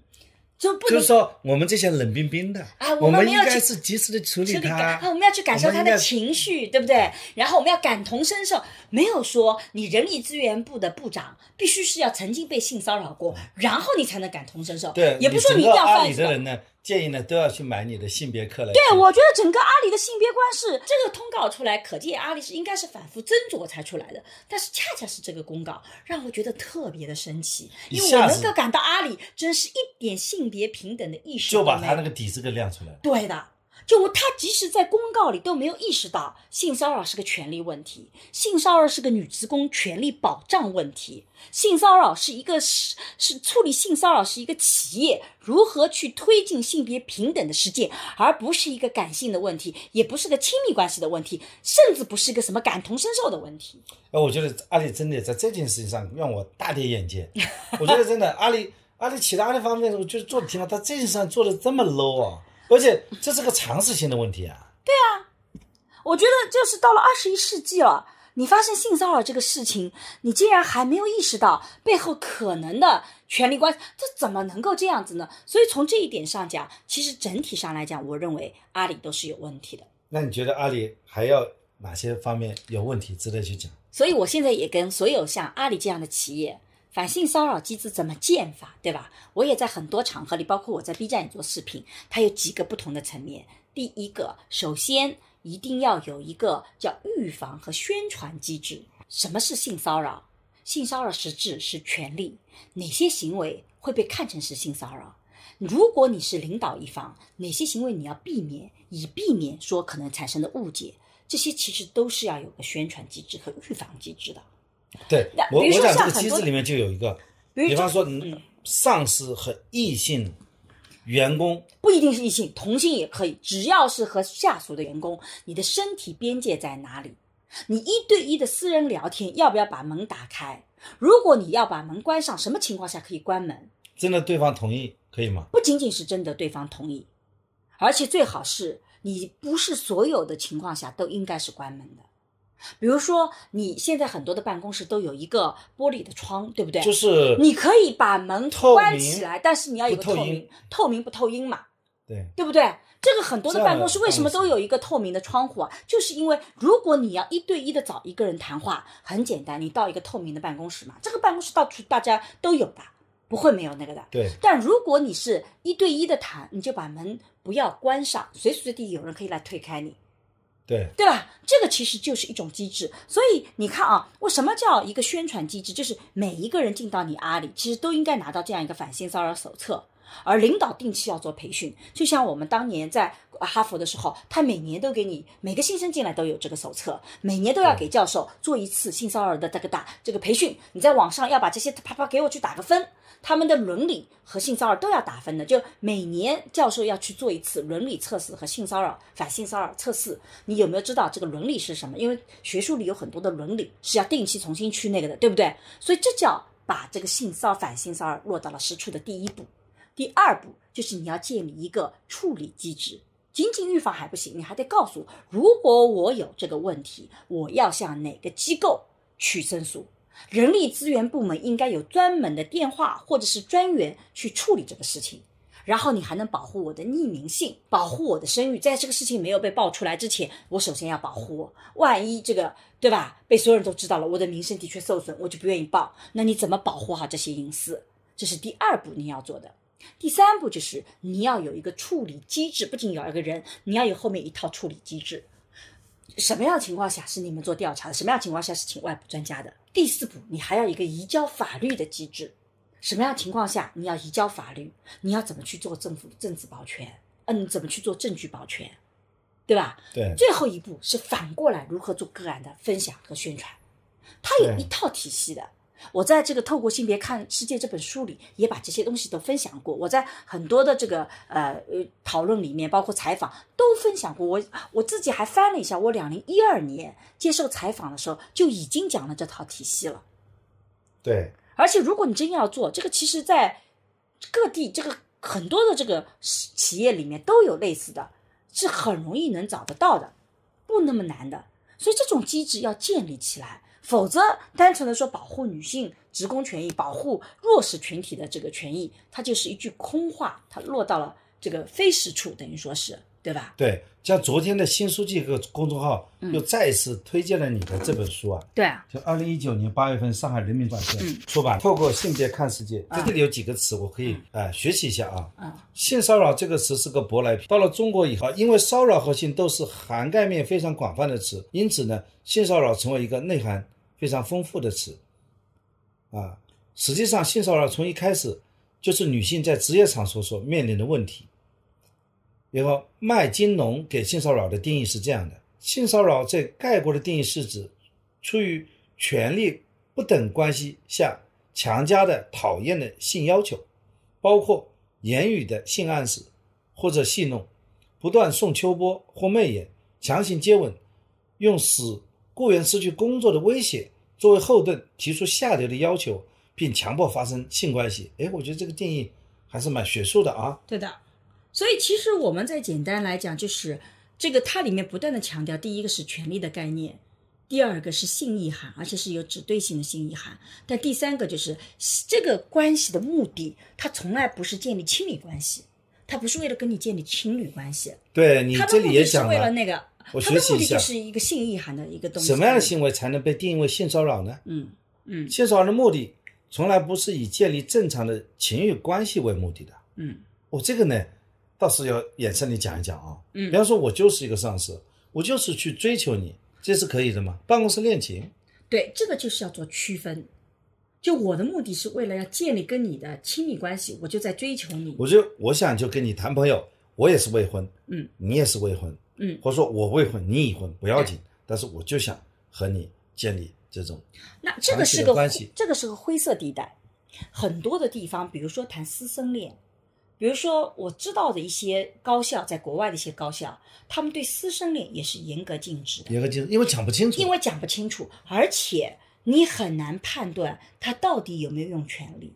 就不能就是说我们这些冷冰冰的，啊我我们应该是及时的处理处理感，啊，。我们要去感受他的情绪，对不对？然后我们要感同身受，没有说你人力资源部的部长必须是要曾经被性骚扰过，然后你才能感同身受。对，也不是说你一定要犯呢，建议呢都要去买你的性别课来听。对，我觉得整个阿里的性别观是这个通告出来，可见阿里是应该是反复斟酌才出来的。但是恰恰是这个公告让我觉得特别的神奇，因为我能够感到阿里真是一点性别平等的意识就把他那个底子给亮出来了。对的，就我他即使在公告里都没有意识到性骚扰是个权利问题，性骚扰是个女职工权利保障问题，性骚扰是一个是是处理性骚扰是一个企业如何去推进性别平等的实践，而不是一个感性的问题，也不是个亲密关系的问题，甚至不是一个什么感同身受的问题。哎，我觉得阿里真的在这件事情上让我大跌眼镜。我觉得真的阿里阿里其他的方面，我觉得做的挺好，他这件事上做的这么 low 啊，而且这是个常识性的问题啊。对啊我觉得就是到了二十一世纪了，你发生性骚扰这个事情，你竟然还没有意识到背后可能的权利关系，这怎么能够这样子呢？所以从这一点上讲，其实整体上来讲，我认为阿里都是有问题的。那你觉得阿里还要哪些方面有问题值得去讲？所以我现在也跟所有像阿里这样的企业，反性骚扰机制怎么建法，对吧？我也在很多场合里，包括我在 B 站也做视频，它有几个不同的层面。第一个，首先一定要有一个叫预防和宣传机制。什么是性骚扰？性骚扰实质是权利，哪些行为会被看成是性骚扰？如果你是领导一方，哪些行为你要避免，以避免说可能产生的误解，这些其实都是要有个宣传机制和预防机制的。对我我讲这个机制里面就有一个，比比方说嗯上司和异性员工不一定是异性，同性也可以，只要是和下属的员工，你的身体边界在哪里？你一对一的私人聊天，要不要把门打开？如果你要把门关上，什么情况下可以关门？真的对方同意可以吗？不仅仅是真的对方同意，而且最好是你不是所有的情况下都应该是关门的。比如说，你现在很多的办公室都有一个玻璃的窗，对不对？就是你可以把门关起来，但是你要有个透明，透明不透音嘛，对对不对？这个很多的办公室为什么都有一个透明的窗户啊？就是因为如果你要一对一的找一个人谈话，很简单，你到一个透明的办公室嘛，这个办公室到处大家都有的，不会没有那个的。对但如果你是一对一的谈，你就把门不要关上，随时随地有人可以来推开你。对对吧？这个其实就是一种机制。所以你看啊，为什么叫一个宣传机制？就是每一个人进到你阿里，其实都应该拿到这样一个反性骚扰手册。而领导定期要做培训，就像我们当年在哈佛的时候，他每年都给你每个新生进来都有这个手册，每年都要给教授做一次性骚扰的这个打这个培训。你在网上要把这些啪啪给我去打个分，他们的伦理和性骚扰都要打分的。就每年教授要去做一次伦理测试和性骚扰反性骚扰测试。你有没有知道这个伦理是什么？因为学术里有很多的伦理是要定期重新去那个的，对不对？所以这叫把这个性骚反性骚扰落到了实处的第一步。第二步就是你要建立一个处理机制，仅仅预防还不行，你还得告诉我，如果我有这个问题，我要向哪个机构去申诉。人力资源部门应该有专门的电话或者是专员去处理这个事情。然后你还能保护我的匿名性，保护我的声誉，在这个事情没有被爆出来之前，我首先要保护。万一这个对吧，被所有人都知道了，我的名声的确受损，我就不愿意报。那你怎么保护好这些隐私？这是第二步你要做的。第三步就是你要有一个处理机制，不仅有一个人，你要有后面一套处理机制。什么样的情况下是你们做调查的？什么样的情况下是请外部专家的？第四步，你还要一个移交法律的机制。什么样的情况下你要移交法律？你要怎么去做政府政治保全？嗯，怎么去做证据保全？对吧？对最后一步是反过来如何做个案的分享和宣传，它有一套体系的。我在这个《透过性别看世界》这本书里也把这些东西都分享过。我在很多的这个呃呃讨论里面，包括采访都分享过。我我自己还翻了一下，我两零一二年接受采访的时候就已经讲了这套体系了。对而且如果你真要做这个，其实在各地这个很多的这个企业里面都有类似的，是很容易能找得到的，不那么难的。所以这种机制要建立起来，否则单纯的说保护女性职工权益、保护弱势群体的这个权益，它就是一句空话，它落到了这个非实处，等于说是对吧？对，像昨天的新书记这个公众号又再一次推荐了你的这本书啊，对啊，就二零一九年八月份上海人民出版社嗯出版，透过性别看世界，啊在这里有几个词我可以呃学习一下啊。啊，性骚扰这个词是个舶来品，到了中国以后，因为骚扰和性都是涵盖面非常广泛的词，因此呢，性骚扰成为一个内涵非常丰富的词。啊，实际上性骚扰从一开始就是女性在职业场所所面临的问题。然后，麦金农给性骚扰的定义是这样的：性骚扰在概括的定义是指出于权力不等关系下强加的讨厌的性要求，包括言语的性暗示或者戏弄，不断送秋波或媚眼，强行接吻，用使雇员失去工作的威胁作为后盾，提出下流的要求，并强迫发生性关系。哎，我觉得这个定义还是蛮学术的啊。对的，所以其实我们再简单来讲，就是这个它里面不断的强调，第一个是权利的概念，第二个是性意涵，而且是有指对性的性意涵，但第三个就是这个关系的目的，它从来不是建立亲密关系，它不是为了跟你建立情侣关系，对你这里也讲了，为了那个，我它的学习一下目的就是一个性意涵的一个东西。什么样的行为才能被定义为性骚扰呢？嗯嗯性骚扰的目的从来不是以建立正常的情欲关系为目的的。嗯我这个呢，倒是要延伸你讲一讲啊。嗯比方说，我就是一个上司，我就是去追求你，这是可以的吗？办公室恋情，对，这个就是要做区分。就我的目的是为了要建立跟你的亲密关系，我就在追求你。我就我想就跟你谈朋友，我也是未婚，嗯，你也是未婚，嗯。或者说我未婚，你已婚不要紧，但是我就想和你建立这种那这个是个的关系。这个是个灰色地带，很多的地方，比如说谈师生恋，比如说我知道的一些高校，在国外的一些高校，他们对师生恋也是严格禁止的，严格禁止因为讲不清楚，因为讲不清楚，而且你很难判断他到底有没有用权力，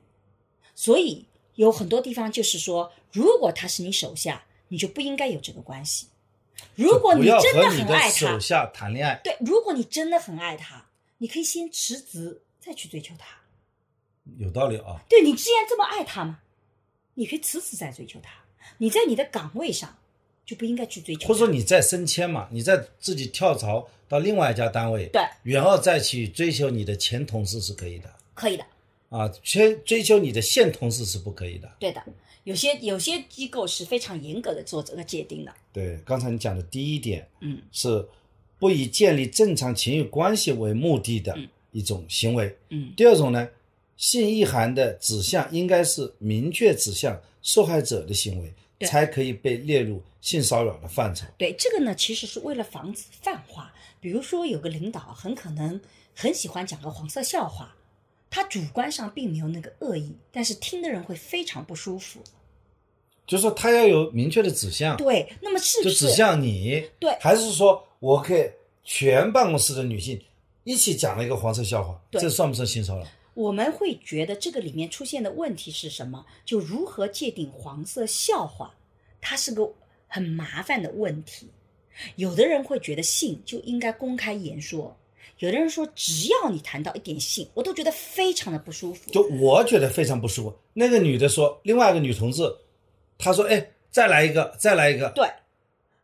所以有很多地方就是说，如果他是你手下，你就不应该有这个关系。如果你真的很爱他手，下谈恋爱，对，如果你真的很爱他，你可以先辞职，再去追求他。有道理啊。对你既然这么爱他嘛，你可以辞职再追求他。你在你的岗位上就不应该去追求他，或者说你再升迁嘛，你再自己跳槽到另外一家单位，对然后再去追求你的前同事是可以的可以的，啊，先追求你的现同事是不可以的。对的。有些有些机构是非常严格的做这个界定的，对，刚才你讲的第一点嗯，是不以建立正常情欲关系为目的的一种行为。嗯第二种呢，性意涵的指向应该是明确指向受害者的行为，才可以被列入性骚扰的范畴。对这个呢，其实是为了防止泛化。比如说，有个领导很可能很喜欢讲个黄色笑话，他主观上并没有那个恶意，但是听的人会非常不舒服。就是说，他要有明确的指向，对，那么是不就是指向你，对还是说我给全办公室的女性一起讲了一个黄色笑话，对这算不算性骚扰？我们会觉得这个里面出现的问题是什么？就如何界定黄色笑话，它是个很麻烦的问题。有的人会觉得性就应该公开言说，有的人说只要你谈到一点性，我都觉得非常的不舒服。就我觉得非常不舒服。那个女的说，另外一个女同志，她说：“哎，再来一个，再来一个。”对，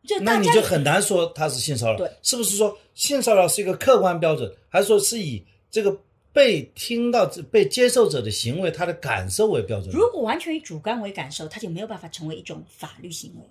就那你就很难说他是性骚扰，对是不是说性骚扰是一个客观标准，还是说是以这个被听到、被接受者的行为他的感受为标准？如果完全以主观为感受，他就没有办法成为一种法律行为。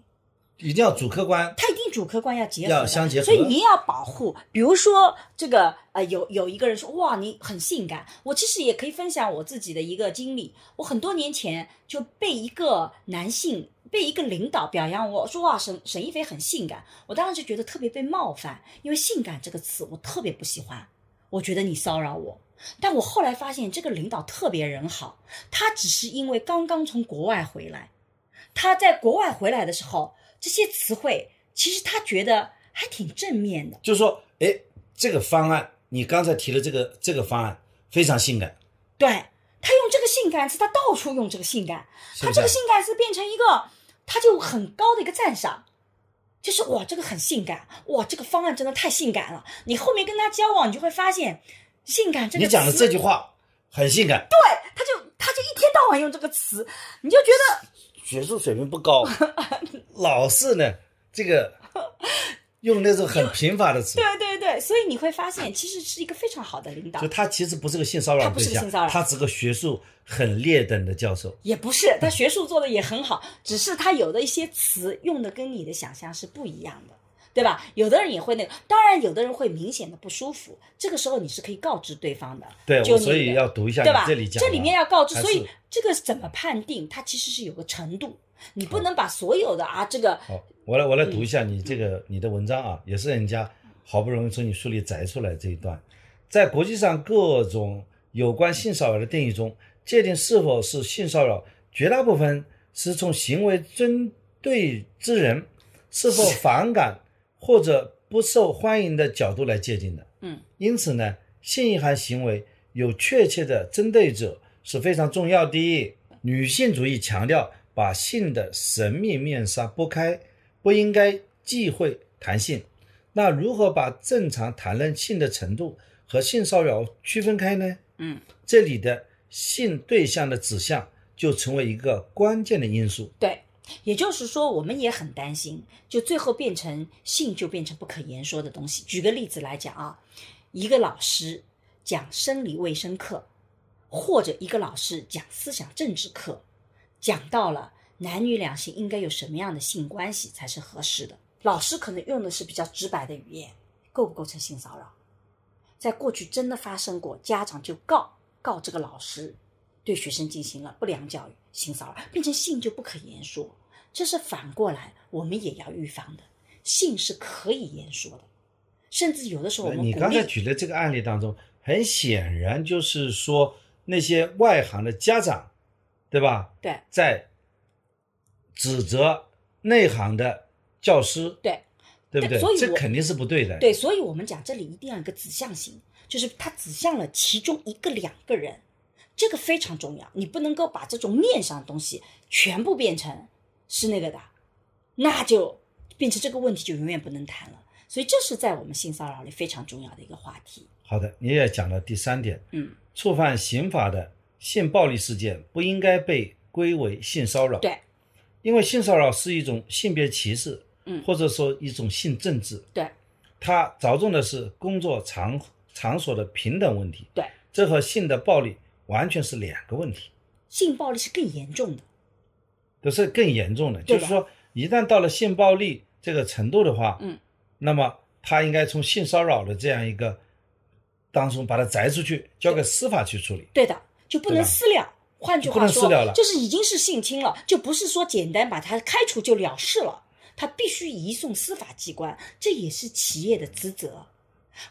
一定要主客观，它一定主客观要结合，要相结合所以你也要保护。比如说这个呃，有有一个人说哇，你很性感，我其实也可以分享我自己的一个经历。我很多年前就被一个男性。被一个领导表扬我说哇沈沈一菲很性感，我当时就觉得特别被冒犯，因为性感这个词我特别不喜欢，我觉得你骚扰我。但我后来发现这个领导特别人好，他只是因为刚刚从国外回来，他在国外回来的时候，这些词汇其实他觉得还挺正面的。就是说，哎，这个方案，你刚才提的这个这个方案非常性感，对他用这个性感词，他到处用这个性感，他这个性感词变成一个，他就很高的一个赞赏。就是哇，这个很性感，哇，这个方案真的太性感了。你后面跟他交往，你就会发现，性感这个你讲的这句话很性感，对，他就他就一天到晚用这个词，你就觉得学术水平不高，老是呢这个用那种很贫乏的词，对对对，所以你会发现，其实是一个非常好的领导就，他其实不是个性骚扰他不是性骚扰，他只是个学术很劣等的教授。也不是他学术做的也很好，只是他有的一些词用的跟你的想象是不一样的，对吧？有的人也会那个，当然有的人会明显的不舒服，这个时候你是可以告知对方的，对，我所以要读一下对吧？你这里讲的，里面要告知，所以这个怎么判定？它其实是有个程度，你不能把所有的啊这个好，我来我来读一嗯下你这个、你的文章啊，也是人家好不容易从你书里摘出来这一段，在国际上各种有关性骚扰的定义中，界定是否是性骚扰，绝大部分是从行为针对之人是否反感或者不受欢迎的角度来界定的。嗯，因此呢，性意涵行为有确切的针对者是非常重要的。女性主义强调把性的神秘面纱剥开，不应该忌讳谈性。那如何把正常谈论性的程度和性骚扰区分开呢？嗯，这里的性对象的指向就成为一个关键的因素。对，也就是说，我们也很担心，就最后变成性就变成不可言说的东西。举个例子来讲啊，一个老师讲生理卫生课，或者一个老师讲思想政治课，讲到了男女两性应该有什么样的性关系才是合适的，老师可能用的是比较直白的语言，构不构成性骚扰？在过去真的发生过，家长就告告这个老师对学生进行了不良教育、性骚扰，变成性就不可言说。这是反过来，我们也要预防的。性是可以言说的，甚至有的时候我们呃你刚才举的这个案例当中，很显然就是说那些外行的家长，对吧？对在指责内行的教师，对对不对对所以？这肯定是不对的。对，所以我们讲这里一定要有一个指向性，就是它指向了其中一个两个人，这个非常重要。你不能够把这种面上的东西全部变成是那个的，那就变成这个问题就永远不能谈了。所以这是在我们性骚扰里非常重要的一个话题。好的，你也讲了第三点，嗯，触犯刑法的性暴力事件不应该被归为性骚扰。对，因为性骚扰是一种性别歧视，嗯或者说一种性政治，对，它着重的是工作场场所的平等问题，对，这和性的暴力完全是两个问题，性暴力是更严重的。都是更严重的。就是说，一旦到了性暴力这个程度的话，嗯，那么他应该从性骚扰的这样一个当中把它摘出去，交给司法去处理。对的，就不能私了。换句话说能私了了，就是已经是性侵了，就不是说简单把他开除就了事了，他必须移送司法机关，这也是企业的职责。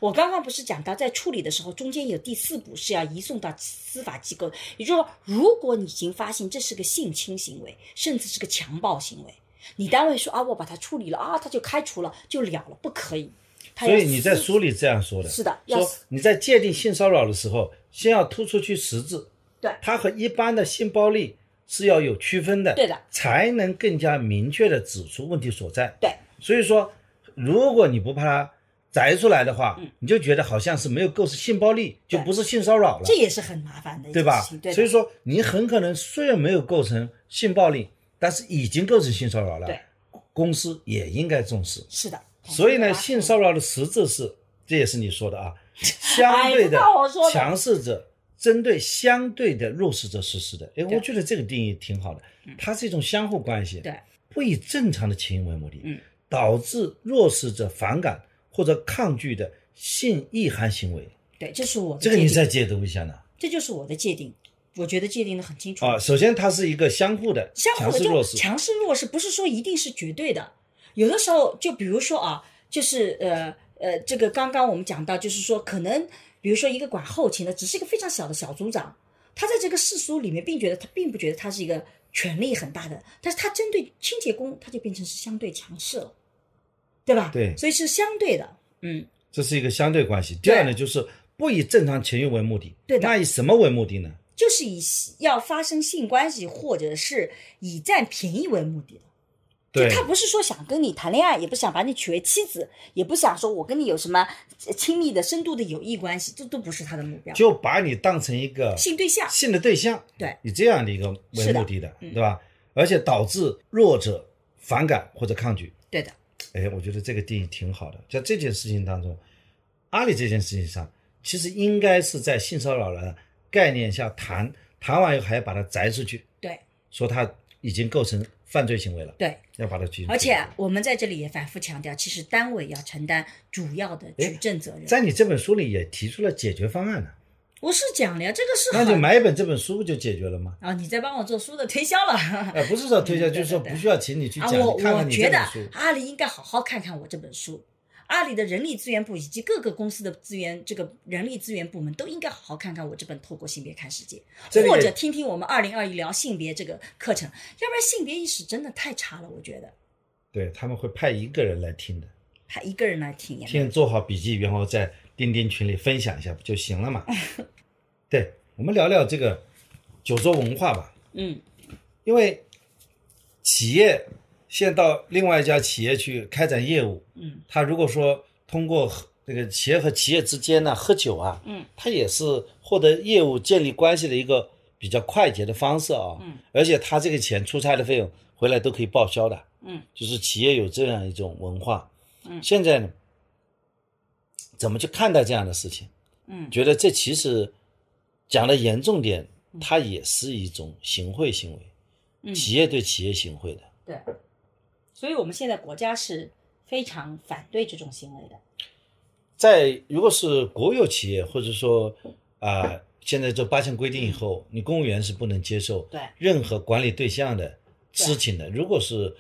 我刚刚不是讲到，在处理的时候，中间有第四步是要移送到司法机构，也就是说，如果你已经发现这是个性侵行为，甚至是个强暴行为，你单位说啊，我把它处理了啊，他就开除了就了了，不可以。他所以你在书里这样说的，是的要说你在界定性骚扰的时候，先要突出去实质，对它和一般的性暴力是要有区分的，对的，才能更加明确的指出问题所在。对，所以说，如果你不怕它摘出来的话，嗯。你就觉得好像是没有构成性暴力，就不是性骚扰了。这，也是很麻烦的一对吧？所以说，你很可能虽然没有构成性暴力，但是已经构成性骚扰了，对，公司也应该重视。是的。所以呢，哎性骚扰的实质是，这也是你说的啊，相对哎的。强势者针对相对的弱势者实施的。哎，我觉得这个定义挺好的，它是一种相互关系，对，不以正常的情为目的，嗯，导致弱势者反感或者抗拒的性意涵行为。对，这是我的这个你再解读一下呢？这就是我的界定，我觉得界定的很清楚。啊，首先它是一个相互的相互的就强势弱势，强势弱势不是说一定是绝对的，有的时候就比如说啊，就是呃呃，这个刚刚我们讲到，就是说可能比如说一个管后勤的，只是一个非常小的小组长，他在这个世俗里面并觉得他并不觉得他是一个权力很大的，但是他针对清洁工，他就变成是相对强势了，对吧？对所以是相对的，嗯，这是一个相对关系。第二呢，就是不以正常情欲为目的，对的那以什么为目的呢？就是以要发生性关系或者是以占便宜为目的的。对就他不是说想跟你谈恋爱，也不想把你娶为妻子，也不想说我跟你有什么呃亲密的、深度的友谊关系，这都不是他的目标。就把你当成一个性对象，性的对象，对，以这样的一个为目的的，对吧？而且导致弱者反感或者抗拒。对的，哎，我觉得这个定义挺好的。在这件事情当中，阿里这件事情上，其实应该是在性骚扰的概念下谈，谈完以后还要把它摘出去，对说他已经构成犯罪行为了，对。要把它举。而且我们在这里也反复强调，其实单位要承担主要的举证责任。在你这本书里也提出了解决方案了，我是讲了呀，这个是那就买一本这本书不就解决了吗？啊，你在帮我做书的推销了。哎，不是说推销，就是说不需要请你去啊，讲，我看看你我觉得这本书。阿里应该好好看看我这本书。阿里的人力资源部以及各个公司的资源，这个人力资源部门都应该好好看看我这本《透过性别看世界或者听听我们二零二一聊性别这个课程，要不然性别意识真的太差了，我觉得。对他们会派一个人来听的，派一个人来听呀，听做好笔记，然后在钉钉群里分享一下不就行了嘛？对，我们聊聊这个酒桌文化吧，嗯，因为企业现在到另外一家企业去开展业务，嗯，他如果说通过喝这个企业和企业之间呢喝酒啊，嗯，他也是获得业务建立关系的一个比较快捷的方式啊，嗯，而且他这个钱出差的费用回来都可以报销的，嗯，就是企业有这样一种文化，嗯。现在呢，怎么去看待这样的事情？嗯觉得这其实讲的严重点，它也是一种行贿行为，嗯企业对企业行贿的。对，所以我们现在国家是非常反对这种行为的。在如果是国有企业，或者说啊、现在这八项规定以后，你公务员是不能接受对任何管理对象的知情的。如果是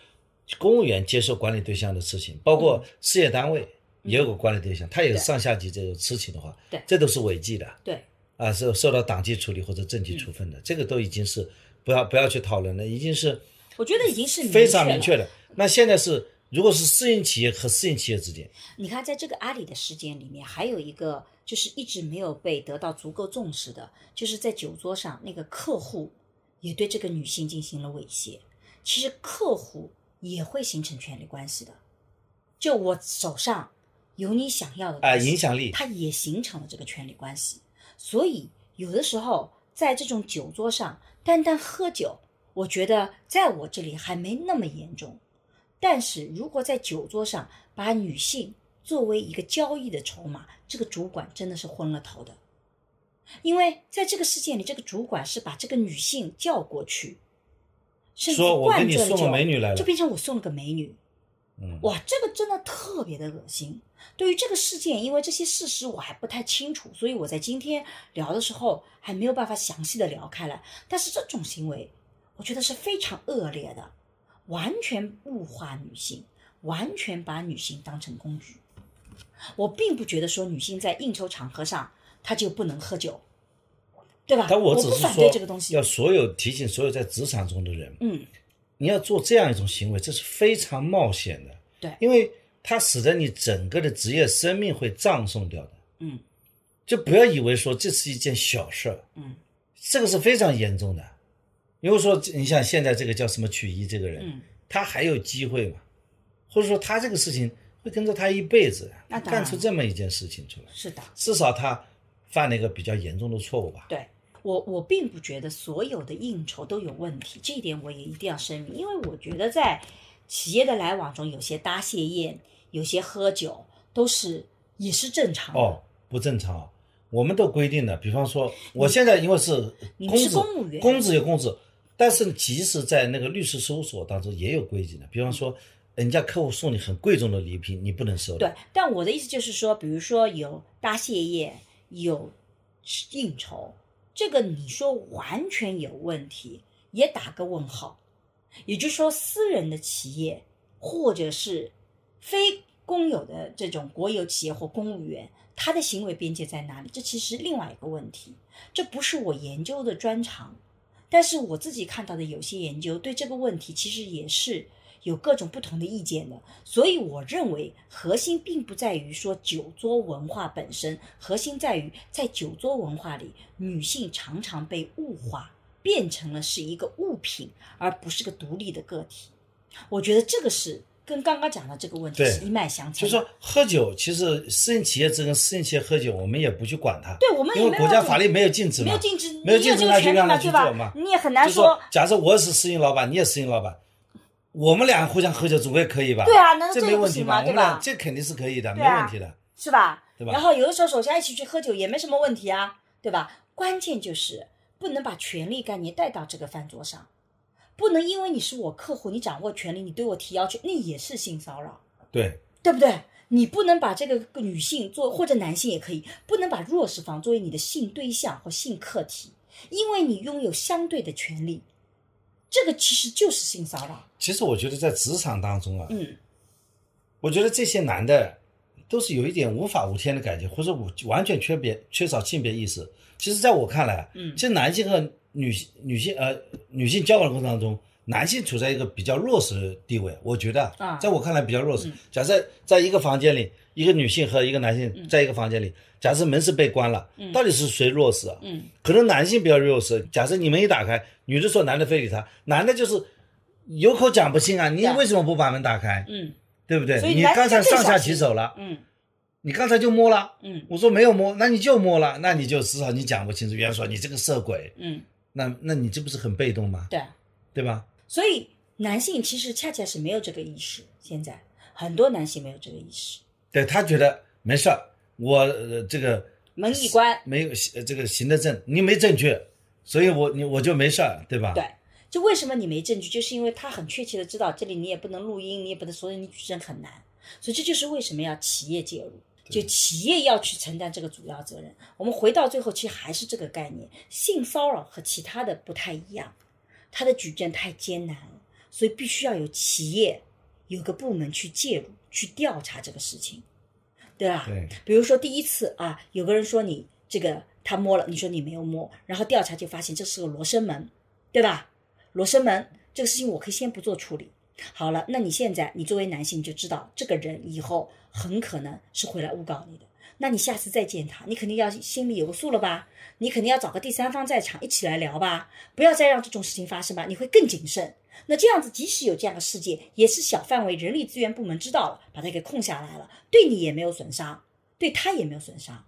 公务员接受管理对象的事情，包括事业单位也有个管理对象，他也是上下级这种事情的话，对这都是违纪的。对，啊，受受到党纪处理或者政纪处分的，这个都已经是不要不要去讨论了，已经是我觉得已经是非常明确。的。那现在是，如果是私营企业和私营企业之间，你看，在这个阿里的事件里面，还有一个就是一直没有被得到足够重视的，就是在酒桌上那个客户也对这个女性进行了猥亵。其实客户也会形成权力关系的，就我手上有你想要的啊、东西影响力，它也形成了这个权力关系。所以有的时候在这种酒桌上，单单喝酒，我觉得在我这里还没那么严重。但是如果在酒桌上把女性作为一个交易的筹码，这个主管真的是昏了头的。因为在这个事件里，这个主管是把这个女性叫过去，甚至灌醉了酒美女来了就变成我送了个美女。嗯，哇，这个真的特别的恶心。对于这个事件，因为这些事实我还不太清楚，所以我在今天聊的时候还没有办法详细的聊开来。但是这种行为，我觉得是非常恶劣的，完全物化女性，完全把女性当成工具。我并不觉得说女性在应酬场合上她就不能喝酒，对吧？但我只是说对这个东西要。所有提醒所有在职场中的人，嗯，你要做这样一种行为，这是非常冒险的。对因为它使得你整个的职业生命会葬送掉的。嗯，就不要以为说这是一件小事儿，嗯，这个是非常严重的。如果说你像现在这个叫什么曲一这个人，嗯，他还有机会嘛？或者说他这个事情会跟着他一辈子，那干出这么一件事情出来，是的。至少他犯了一个比较严重的错误吧？对我，我并不觉得所有的应酬都有问题，这一点我也一定要声明，因为我觉得在企业的来往中，有些搭谢宴，有些喝酒，都是也是正常的。哦，不正常啊。我们都规定的，比方说，我现在因为是公职，公务员公职有公职，但是即使在那个律师事务所当中也有规矩的，比方说，人家客户送你很贵重的礼品，你不能收的。对，但我的意思就是说，比如说有答谢宴，有应酬，这个你说完全有问题，也打个问号。也就是说，私人的企业或者是非公有的这种国有企业或公务员，他的行为边界在哪里？这其实另外一个问题，这不是我研究的专长，但是我自己看到的有些研究对这个问题其实也是有各种不同的意见的。所以我认为核心并不在于说酒桌文化本身，核心在于在酒桌文化里，女性常常被物化，变成了是一个物品，而不是个独立的个体。我觉得这个是跟刚刚讲的这个问题是一脉相承的。就是说喝酒，其实私营企业只跟私营企业喝酒，我们也不去管它。对我们因为国家法律没有禁止嘛，没有禁止，没有禁止那就让他去对吧做嘛？你也很难就说，假设我是私营老板，你也私营老板，我们俩互相喝酒总归可以吧？对啊难道这没问题对吧们俩这肯定是可以的，没问题的。是吧？对吧然后有的时候手下一起去喝酒也没什么问题啊，对吧？关键就是不能把权力概念带到这个饭桌上，不能因为你是我客户，你掌握权力，你对我提要求，那也是性骚扰，对，对不对？你不能把这个女性做或者男性也可以，不能把弱势方作为你的性对象或性客体，因为你拥有相对的权利，这个其实就是性骚扰。其实我觉得在职场当中啊，嗯，我觉得这些男的都是有一点无法无天的感觉，或者我完全缺别缺少性别意识。其实，在我看来，嗯其实男性和女性女性呃女性交往的过程当中，男性处在一个比较弱势的地位。我觉得啊在我看来比较弱势。嗯假设在一个房间里，一个女性和一个男性在一个房间里，假设门是被关了，到底是谁弱势啊？嗯，可能男性比较弱势。假设你门一打开，女的说男的非礼她，男的就是有口讲不清啊，你为什么不把门打开？嗯对不对？你刚才上下其手了，嗯你刚才就摸了，嗯我说没有摸，那你就摸了，那你就至少你讲不清楚，别人说你这个色鬼，嗯，那那你这不是很被动吗？对。对吧？所以男性其实恰恰是没有这个意识，现在很多男性没有这个意识，对他觉得没事儿，我、呃、这个门一关，没有呃这个行得正，你没证据，所以我你我就没事儿，对吧？对，就为什么你没证据，就是因为他很确切的知道这里你也不能录音，你也不能，所以你举证很难，所以这就是为什么要企业介入。就企业要去承担这个主要责任。我们回到最后，其实还是这个概念：性骚扰和其他的不太一样，它的举证太艰难了，所以必须要有企业有个部门去介入，去调查这个事情，对吧？对比如说第一次啊，有个人说你这个他摸了，你说你没有摸，然后调查就发现这是个罗生门，对吧？罗生门这个事情我可以先不做处理。好了，那你现在你作为男性你就知道这个人以后很可能是会来诬告你的。那你下次再见他，你肯定要心里有个数了吧？你肯定要找个第三方在场一起来聊吧，不要再让这种事情发生吧，你会更谨慎。那这样子，即使有这样的事件，也是小范围人力资源部门知道了，把它给控下来了，对你也没有损伤，对他也没有损伤。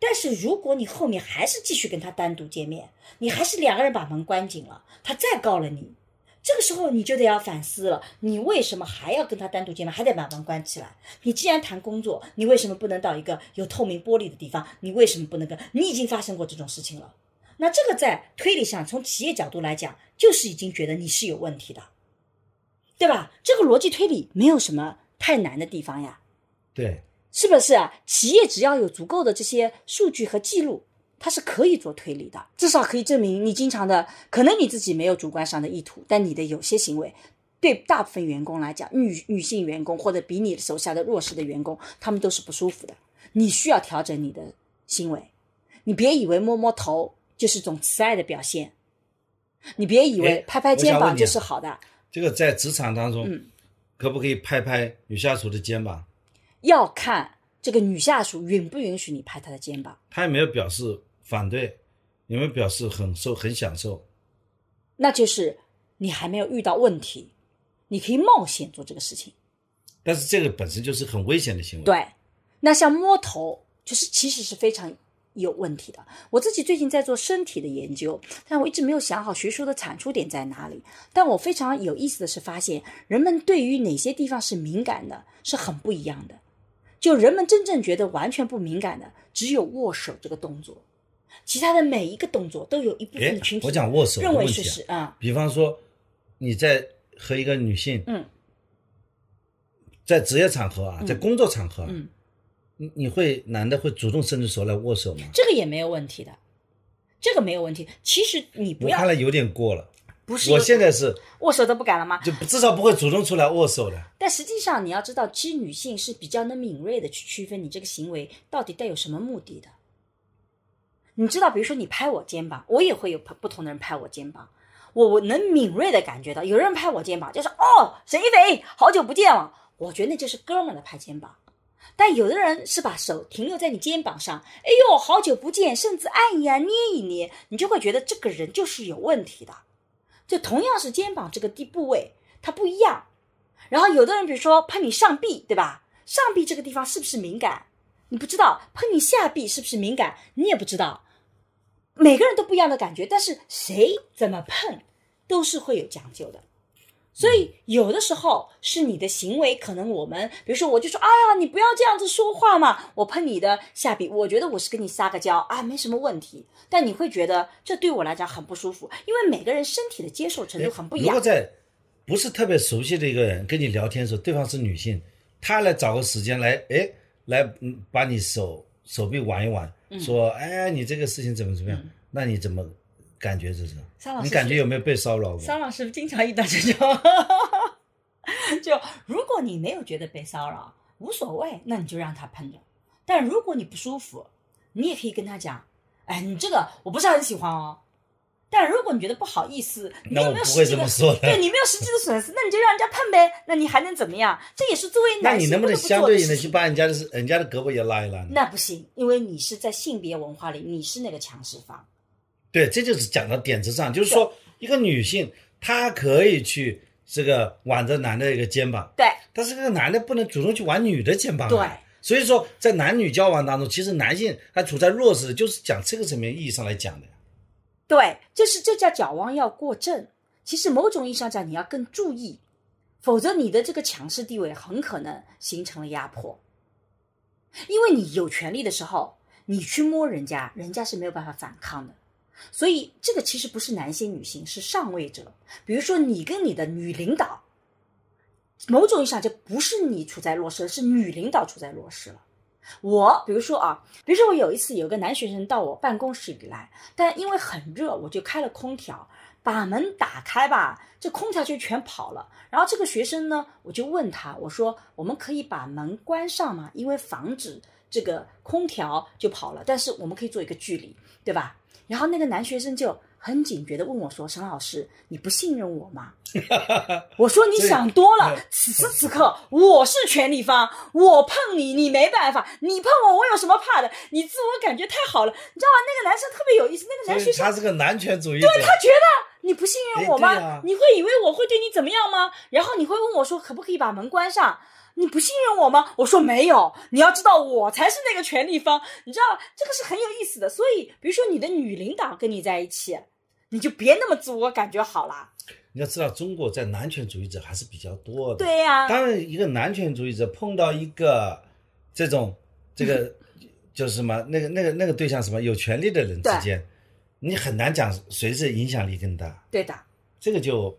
但是如果你后面还是继续跟他单独见面，你还是两个人把门关紧了，他再告了你，这个时候你就得要反思了，你为什么还要跟他单独见面，还得把门关起来？你既然谈工作，你为什么不能到一个有透明玻璃的地方？你为什么不能跟？你已经发生过这种事情了，那这个在推理上，从企业角度来讲，就是已经觉得你是有问题的，对吧？这个逻辑推理没有什么太难的地方呀。对，是不是啊？企业只要有足够的这些数据和记录，它是可以做推理的，至少可以证明你经常的，可能你自己没有主观上的意图，但你的有些行为，对大部分员工来讲，女女性员工或者比你手下的弱势的员工，他们都是不舒服的。你需要调整你的行为，你别以为摸摸头就是一种慈爱的表现，你别以为哎拍拍肩膀就是好的，这个在职场当中，嗯可不可以拍拍女下属的肩膀？要看这个女下属允不允许你拍她的肩膀。她有没有表示反对？有没有表示很受很享受？那就是你还没有遇到问题，你可以冒险做这个事情。但是这个本身就是很危险的行为。，对，那像摸头，就是其实是非常有问题的。我自己最近在做身体的研究，但我一直没有想好学术的产出点在哪里。但我非常有意思的是，发现人们对于哪些地方是敏感的，是很不一样的。就人们真正觉得完全不敏感的，只有握手这个动作，其他的每一个动作都有一部分哎的群，体我讲握手认为是是啊，比方说你在和一个女性，嗯，在职业场合啊，嗯在工作场合啊，嗯，你你会男的会主动伸出手来握手吗？这个也没有问题的，这个没有问题。其实你不要我看来有点过了。不是我现在是握手都不敢了吗？就至少不会主动出来握手了。但实际上你要知道，其实女性是比较能敏锐的去区分你这个行为到底带有什么目的的。你知道，比如说你拍我肩膀，我也会有不不同的人拍我肩膀，我我能敏锐的感觉到，有人拍我肩膀就是哦，沈一菲，好久不见了，我觉得那就是哥们儿的拍肩膀。但有的人是把手停留在你肩膀上，哎呦，好久不见，甚至按一按、捏一捏，你就会觉得这个人就是有问题的。就同样是肩膀这个地部位，它不一样。然后有的人比如说碰你上臂，对吧？上臂这个地方是不是敏感？你不知道。碰你下臂是不是敏感？你也不知道。每个人都不一样的感觉，但是谁怎么碰都是会有讲究的。所以有的时候是你的行为，可能我们比如说我就说，哎呀，你不要这样子说话嘛。我碰你的下臂，我觉得我是跟你撒个娇啊，没什么问题。但你会觉得这对我来讲很不舒服，因为每个人身体的接受程度很不一样如果。在不是特别熟悉的一个人跟你聊天的时候，对方是女性，她来找个时间来，哎，来嗯把你手手臂挽一挽，嗯说，哎，你这个事情怎么怎么样？那你怎么感觉这是桑老？师你感觉有没有被骚扰过？骚扰是不是经常遇到这种？就如果你没有觉得被骚扰，无所谓，那你就让他喷着。但如果你不舒服，你也可以跟他讲，哎，你这个我不是很喜欢哦。但如果你觉得不好意思，你有那我不会没有实际的这么说的。对你没有实际的损失，那你就让人家碰呗。那你还能怎么样？这也是作为男性那你能不能相对应的去把人家的人家的胳膊也拉一拉呢？那不行，因为你是在性别文化里，你是那个强势方。对，这就是讲到点子上，就是说一个女性她可以去这个挽着男的一个肩膀，对但是这个男的不能主动去挽女的肩膀、啊。对，所以说在男女交往当中，其实男性他处在弱势，就是讲这个层面意义上来讲的。对，就是这叫矫枉要过正。其实某种意义上讲，你要更注意，否则你的这个强势地位很可能形成了压迫。因为你有权利的时候，你去摸人家，人家是没有办法反抗的。所以这个其实不是男性女性，是上位者。比如说你跟你的女领导，某种意义上就不是你处在弱势，是女领导处在弱势了。我比如说啊，比如说我有一次有个男学生到我办公室里来，但因为很热，我就开了空调，把门打开吧，这空调就全跑了。然后这个学生呢，我就问他，我说我们可以把门关上吗？因为防止这个空调就跑了，但是我们可以做一个距离，对吧？然后那个男学生就很警觉的问我说：“沈老师，你不信任我吗？” 我说：“你想多了。此时此刻，我是权力方，我碰你，你没办法；你碰我，我有什么怕的？你自我感觉太好了，你知道吗？那个男生特别有意思，那个男学生他是个男权主义对。他觉得你不信任我吗？哎啊你会以为我会对你怎么样吗？然后你会问我说，可不可以把门关上？你不信任我吗？我说没有，你要知道我才是那个权力方，你知道这个是很有意思的。所以，比如说你的女领导跟你在一起，你就别那么自我感觉好啦。你要知道，中国在男权主义者还是比较多的。对呀、当然，一个男权主义者碰到一个这种这个 就是什么那个那个那个对象什么有权利的人之间，你很难讲谁是影响力更大，对的。这个就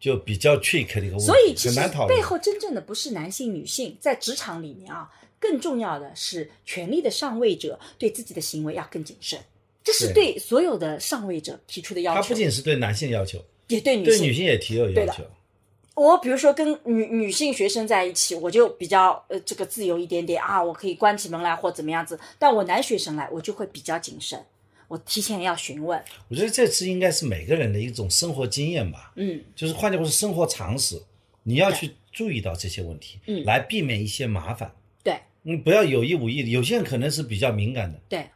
就比较 trick 的一个问题，所以其实背。后真正的不是男性、女性，在职场里面啊，更重要的是权力的上位者对自己的行为要更谨慎，这是对对所有的上位者提出的要求，他不仅是对男性要求，也对女性。对女性也提有要求。我比如说跟女女性学生在一起，我就比较呃这个自由一点点啊，我可以关起门来或怎么样子。但我男学生来，我就会比较谨慎，我提前要询问。我觉得这次应该是每个人的一种生活经验吧，嗯，就是换句话说，生活常识，你要去注意到这些问题，嗯来避免一些麻烦。对你不要有意无意的，有些人可能是比较敏感的，对。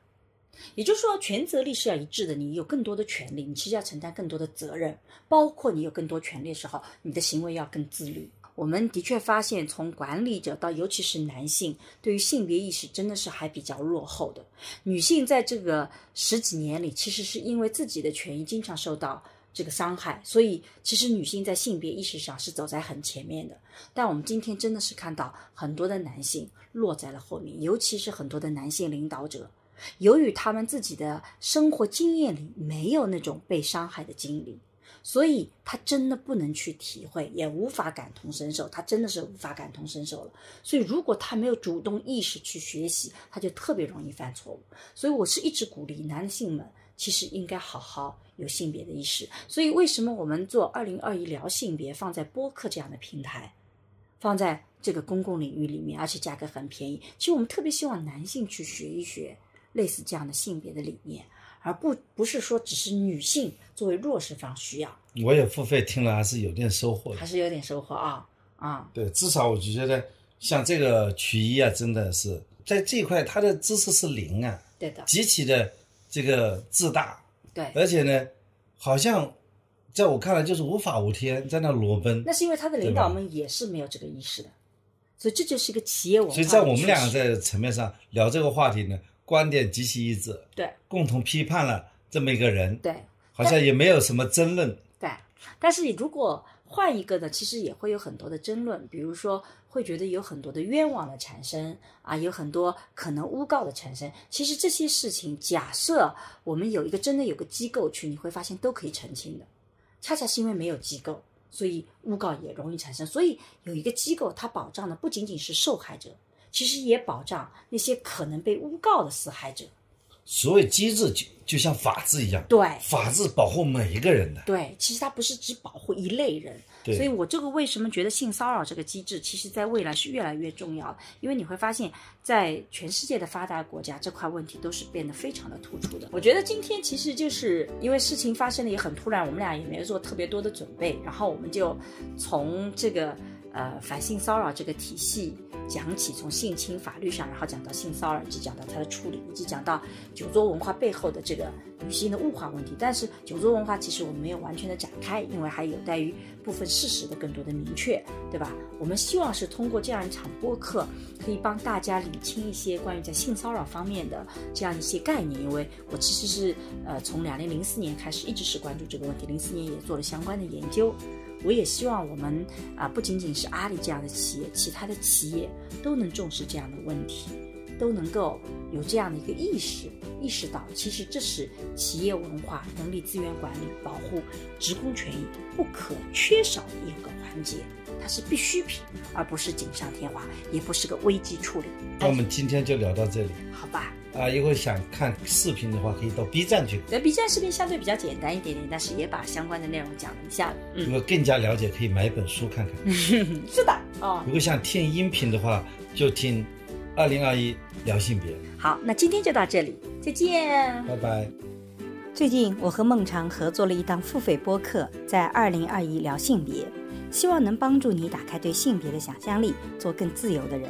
也就是说，权责力是要一致的。你有更多的权利，你其实要承担更多的责任，包括你有更多权利的时候，你的行为要更自律。我们的确发现，从管理者到尤其是男性，对于性别意识真的是还比较落后的。女性在这个十几年里，其实是因为自己的权益经常受到这个伤害，所以其实女性在性别意识上是走在很前面的。但我们今天真的是看到很多的男性落在了后面，尤其是很多的男性领导者，由于他们自己的生活经验里没有那种被伤害的经历，所以他真的不能去体会，也无法感同身受，他真的是无法感同身受了。所以如果他没有主动意识去学习，他就特别容易犯错误。所以我是一直鼓励男性们，其实应该好好有性别的意识。所以为什么我们做二零二一聊性别放在播客这样的平台？放在这个公共领域里面，而且价格很便宜。其实我们特别希望男性去学一学类似这样的性别的理念，而不不是说只是女性作为弱势方需要，我也付费听了，还是有点收获的还。是有点收获啊啊！对，至少我就觉得像这个曲艺啊，真的是在这一块他的知识是零啊，对的，极其的这个自大，对，而且呢，好像在我看来就是无法无天，在那裸奔。那是因为他的领导们也是没有这个意识的，所以这就是一个企业文化所以在我们趋势两个在层面上聊这个话题呢，观点极其一致，对共同批判了这么一个人，对好像也没有什么争论。对，但是你如果换一个呢，其实也会有很多的争论，比如说会觉得有很多的冤枉的产生啊，有很多可能诬告的产生。其实这些事情，假设我们有一个真的有个机构去，你会发现都可以澄清的。恰恰是因为没有机构，所以诬告也容易产生。所以有一个机构，它保障的不仅仅是受害者，其实也保障那些可能被诬告的死害者。所谓机制就就像法治一样，对法治保护每一个人的。对，其实它不是只保护一类人，对所以我这个为什么觉得性骚扰这个机制，其实在未来是越来越重要的，因为你会发现在全世界的发达国家，这块问题都是变得非常的突出的。我觉得今天其实就是因为事情发生的也很突然，我们俩也没有做特别多的准备，然后我们就从这个呃反性骚扰这个体系讲起，从性侵法律上，然后讲到性骚扰，以及讲到它的处理，以及讲到酒桌文化背后的这个女性的物化问题。但是酒桌文化其实我们没有完全的展开，因为还有待于部分事实的更多的明确，对吧？我们希望是通过这样一场播客，可以帮大家理清一些关于在性骚扰方面的这样一些概念。因为我其实是呃从两零零四年开始一直是关注这个问题，零四年也做了相关的研究。我也希望我们啊、不仅仅是阿里这样的企业，其他的企业都能重视这样的问题，都能够有这样的一个意识，意识到其实这是企业文化、人力资源管理、保护职工权益不可缺少的一个环节，它是必需品，而不是锦上添花，也不是个危机处理。那我们今天就聊到这里好吧？啊！一会儿想看视频的话，可以到 B 站去。对 B 站视频相对比较简单一点点，但是也把相关的内容讲了一下。嗯，如果更加了解，可以买一本书看看。是的，哦，如果想听音频的话，就听二零二一聊性别。好，那今天就到这里，再见。拜拜。最近我和孟尝合作了一档付费播客，在二零二一聊性别，希望能帮助你打开对性别的想象力，做更自由的人。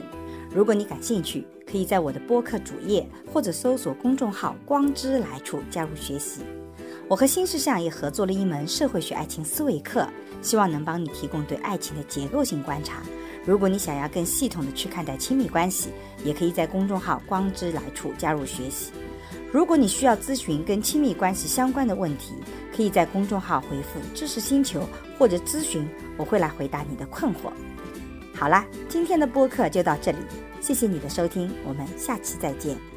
如果你感兴趣，可以在我的播客主页或者搜索公众号“光之来处”加入学习。我和新事项也合作了一门社会学爱情思维课，希望能帮你提供对爱情的结构性观察。如果你想要更系统的去看待亲密关系，也可以在公众号“光之来处”加入学习。如果你需要咨询跟亲密关系相关的问题，可以在公众号回复“知识星球”或者咨询，我会来回答你的困惑。好啦，今天的播客就到这里，谢谢你的收听，我们下期再见。